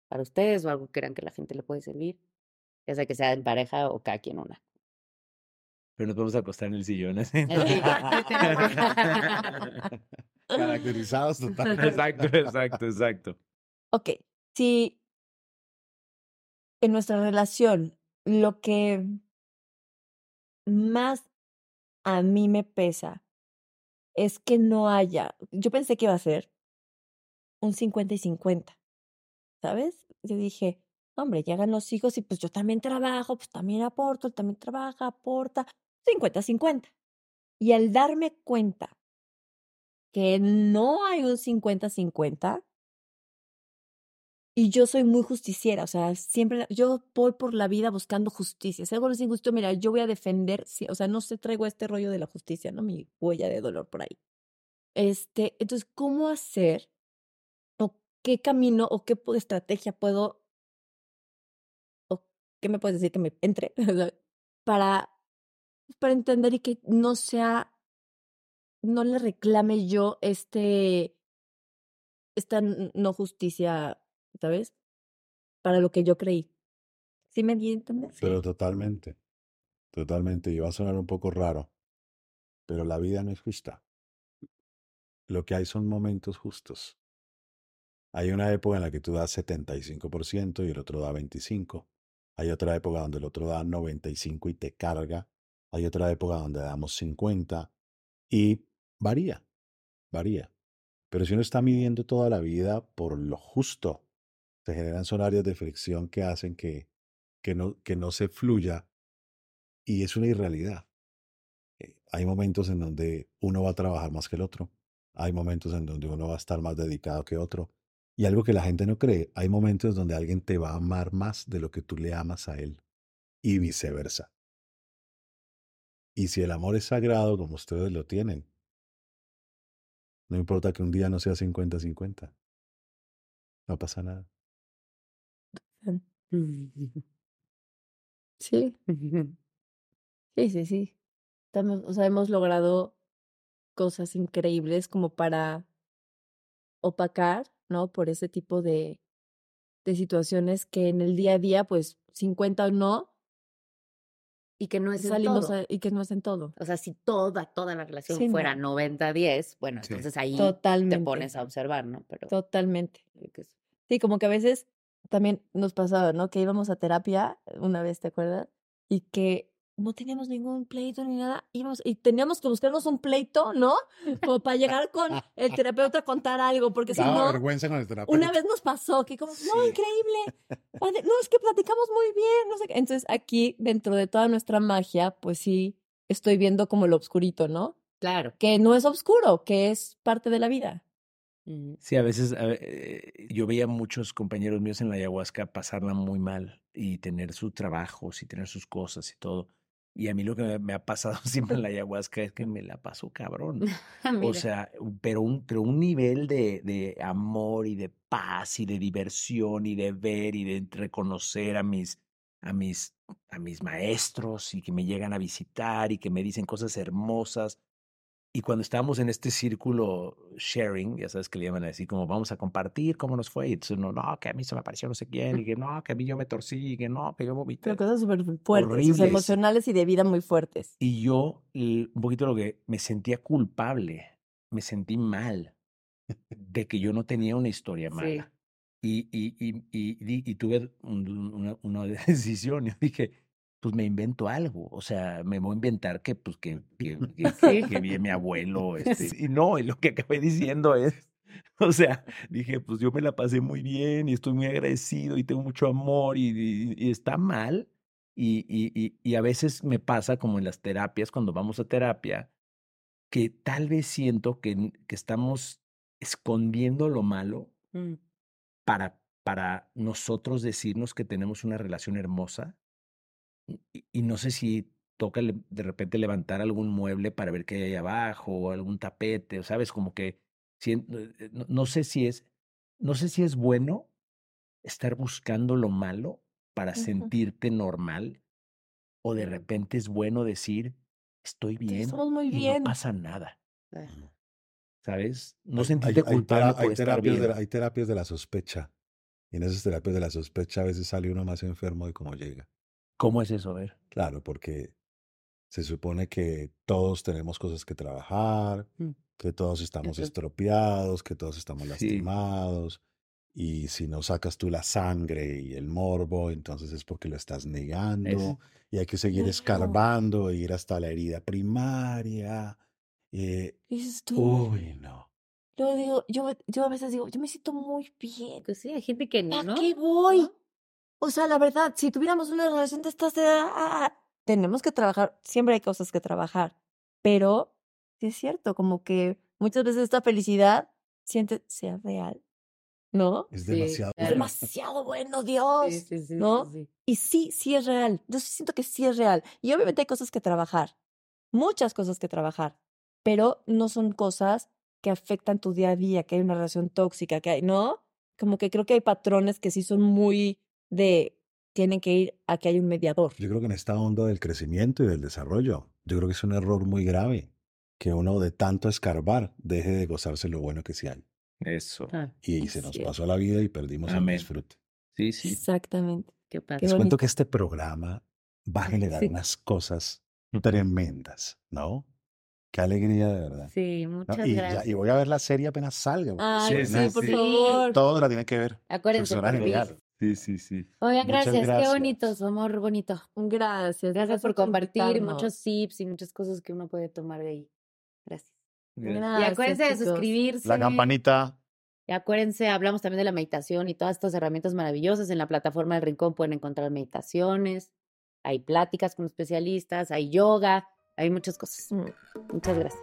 para ustedes o algo que crean que la gente le puede servir, ya sea que sea en pareja o cada quien una. Pero nos vamos a acostar en el sillón así. Caracterizados totalmente. Exacto, exacto, exacto. Ok, si en nuestra relación lo que más a mí me pesa es que no haya, yo pensé que iba a ser un 50 y 50, ¿sabes? Yo dije, hombre, llegan los hijos y pues yo también trabajo, pues también aporto, él también trabaja, aporta, 50-50. Y al darme cuenta que no hay un 50-50, y yo soy muy justiciera, o sea, siempre, yo voy por la vida buscando justicia. Si algo no es injusto, mira, yo voy a defender, o sea, no se traigo este rollo de la justicia, ¿no? Mi huella de dolor por ahí. Este, entonces, ¿cómo hacer o qué camino o qué estrategia puedo o qué me puedes decir que me entre para, para entender y que no sea, no le reclame yo este, esta no justicia ¿sabes? Para lo que yo creí. ¿Sí me entienden? Pero totalmente, totalmente. Y va a sonar un poco raro, pero la vida no es justa. Lo que hay son momentos justos. Hay una época en la que tú das 75% y el otro da 25%. Hay otra época donde el otro da 95 y te carga. Hay otra época donde damos 50 y varía, varía. Pero si uno está midiendo toda la vida por lo justo, se generan son áreas de fricción que hacen que, que, no, que no se fluya y es una irrealidad. Eh, hay momentos en donde uno va a trabajar más que el otro. Hay momentos en donde uno va a estar más dedicado que otro. Y algo que la gente no cree, hay momentos donde alguien te va a amar más de lo que tú le amas a él. Y viceversa. Y si el amor es sagrado como ustedes lo tienen, no importa que un día no sea 50-50. No pasa nada. Sí. Sí, sí, sí. Estamos, o sea, hemos logrado cosas increíbles como para opacar, ¿no? Por ese tipo de, de situaciones que en el día a día, pues 50 o no, y que no es salimos todo. y que no es en todo. O sea, si toda, toda la relación Sí, no. fuera 90-10, bueno, Sí. entonces ahí Totalmente. te pones a observar, ¿no? Pero Totalmente. es- Sí, como que a veces también nos pasaba, ¿no? Que íbamos a terapia una vez, ¿te acuerdas? Y que no teníamos ningún pleito ni nada, íbamos y teníamos que buscarnos un pleito, ¿no? Como para llegar con el terapeuta a contar algo, porque si no, vergüenza con el terapeuta. una vez nos pasó que como, no, increíble, no, es que platicamos muy bien, no sé qué. Entonces aquí, dentro de toda nuestra magia, pues sí, estoy viendo como lo oscurito, ¿no? Claro. Que no es oscuro, que es parte de la vida. Sí, a veces a eh, yo veía muchos compañeros míos en la ayahuasca pasarla muy mal y tener sus trabajos y tener sus cosas y todo. Y a mí lo que me, ha pasado siempre en la ayahuasca es que me la paso cabrón. O sea, pero un, pero un nivel de, de amor y de paz y de diversión y de ver y de reconocer a mis, a mis, a mis maestros y que me llegan a visitar y que me dicen cosas hermosas. Y cuando estábamos en este círculo sharing, ya sabes que le llaman así, como vamos a compartir cómo nos fue. Y entonces uno, no, que a mí se me apareció no sé quién, y que no, que a mí yo me torcí, y que no, que yo vomité. Pero cosas súper fuertes, Horribles. emocionales y de vida muy fuertes. Y yo, un poquito lo que me sentía culpable, me sentí mal de que yo no tenía una historia Sí. mala. Y, y, y, y, y tuve un- una, una decisión. Yo dije, pues me invento algo. O sea, me voy a inventar que, pues, que, que, que, que, vi a mi abuelo. Este, y no, y lo que acabé diciendo es, o sea, dije, pues yo me la pasé muy bien y estoy muy agradecido y tengo mucho amor y, y- y está mal. Y, y, y, a veces me pasa como en las terapias, cuando vamos a terapia, que tal vez siento que, que estamos escondiendo lo malo Mm. para, para nosotros decirnos que tenemos una relación hermosa. Y, y no sé si toca le- de repente levantar algún mueble para ver qué hay ahí abajo o algún tapete, o sabes, como que sien- eh, no, no sé si es, no sé si es bueno estar buscando lo malo para sentirte normal o de repente es bueno decir estoy bien y bien. no pasa nada, Eh, ¿sabes? No Hay- sentirte hay, hay culpable tera- por hay estar terapias de bien. la, hay terapias de la sospecha. Y en esas terapias de la sospecha a veces sale uno más enfermo de cómo llega. ¿Cómo es eso? A ver. Claro, porque se supone que todos tenemos cosas que trabajar, Mm. que todos estamos estropeados, que todos estamos Sí. lastimados. Y si no sacas tú la sangre y el morbo, entonces es porque lo estás negando. Es- Y hay que seguir escarbando e ir hasta la herida primaria. Eh, uy, no. Yo digo, yo, yo a veces digo, yo me siento muy bien. Pues sí, hay gente que ni, ¿A ¿no? qué voy? ¿No? O sea, la verdad, si tuviéramos una relación de estas, de- ah, tenemos que trabajar, siempre hay cosas que trabajar, pero sí es cierto, como que muchas veces esta felicidad siente sea real, ¿no? Es Sí, demasiado. Claro. bueno. demasiado bueno, Dios. Sí, sí, sí, ¿no? sí, sí. Y sí, sí es real. Yo sí siento que sí es real. Y obviamente hay cosas que trabajar, muchas cosas que trabajar, pero no son cosas que afectan tu día a día, que hay una relación tóxica, que hay, ¿no? Como que creo que hay patrones que sí son muy de, tienen que ir a que hay un mediador. Yo creo que en esta onda del crecimiento y del desarrollo, yo creo que es un error muy grave que uno de tanto escarbar deje de gozarse lo bueno que sí hay. Eso. Ah, Y se nos pasó la vida y perdimos el disfrute. Sí, sí. Exactamente. qué padre. Les cuento que este programa va a generar Sí. unas cosas tremendas, ¿no? Qué alegría de verdad. Sí, ¿no? muchas ya- gracias. y voy a ver la serie apenas salga. Ay, Sí, sí, por sí. favor. Todos la tienen que ver. Acuérdense, Personaje. Sí, sí, sí. Oigan, gracias, qué gracias. bonito, su amor bonito. Gracias. Gracias por compartir muchos tips y muchas cosas que uno puede tomar de ahí. Gracias. y acuérdense de suscribirse. La campanita. Y acuérdense, hablamos también de la meditación y todas estas herramientas maravillosas. En la plataforma del Rincón pueden encontrar meditaciones, hay pláticas con especialistas, hay yoga, hay muchas cosas. Mm. Muchas gracias.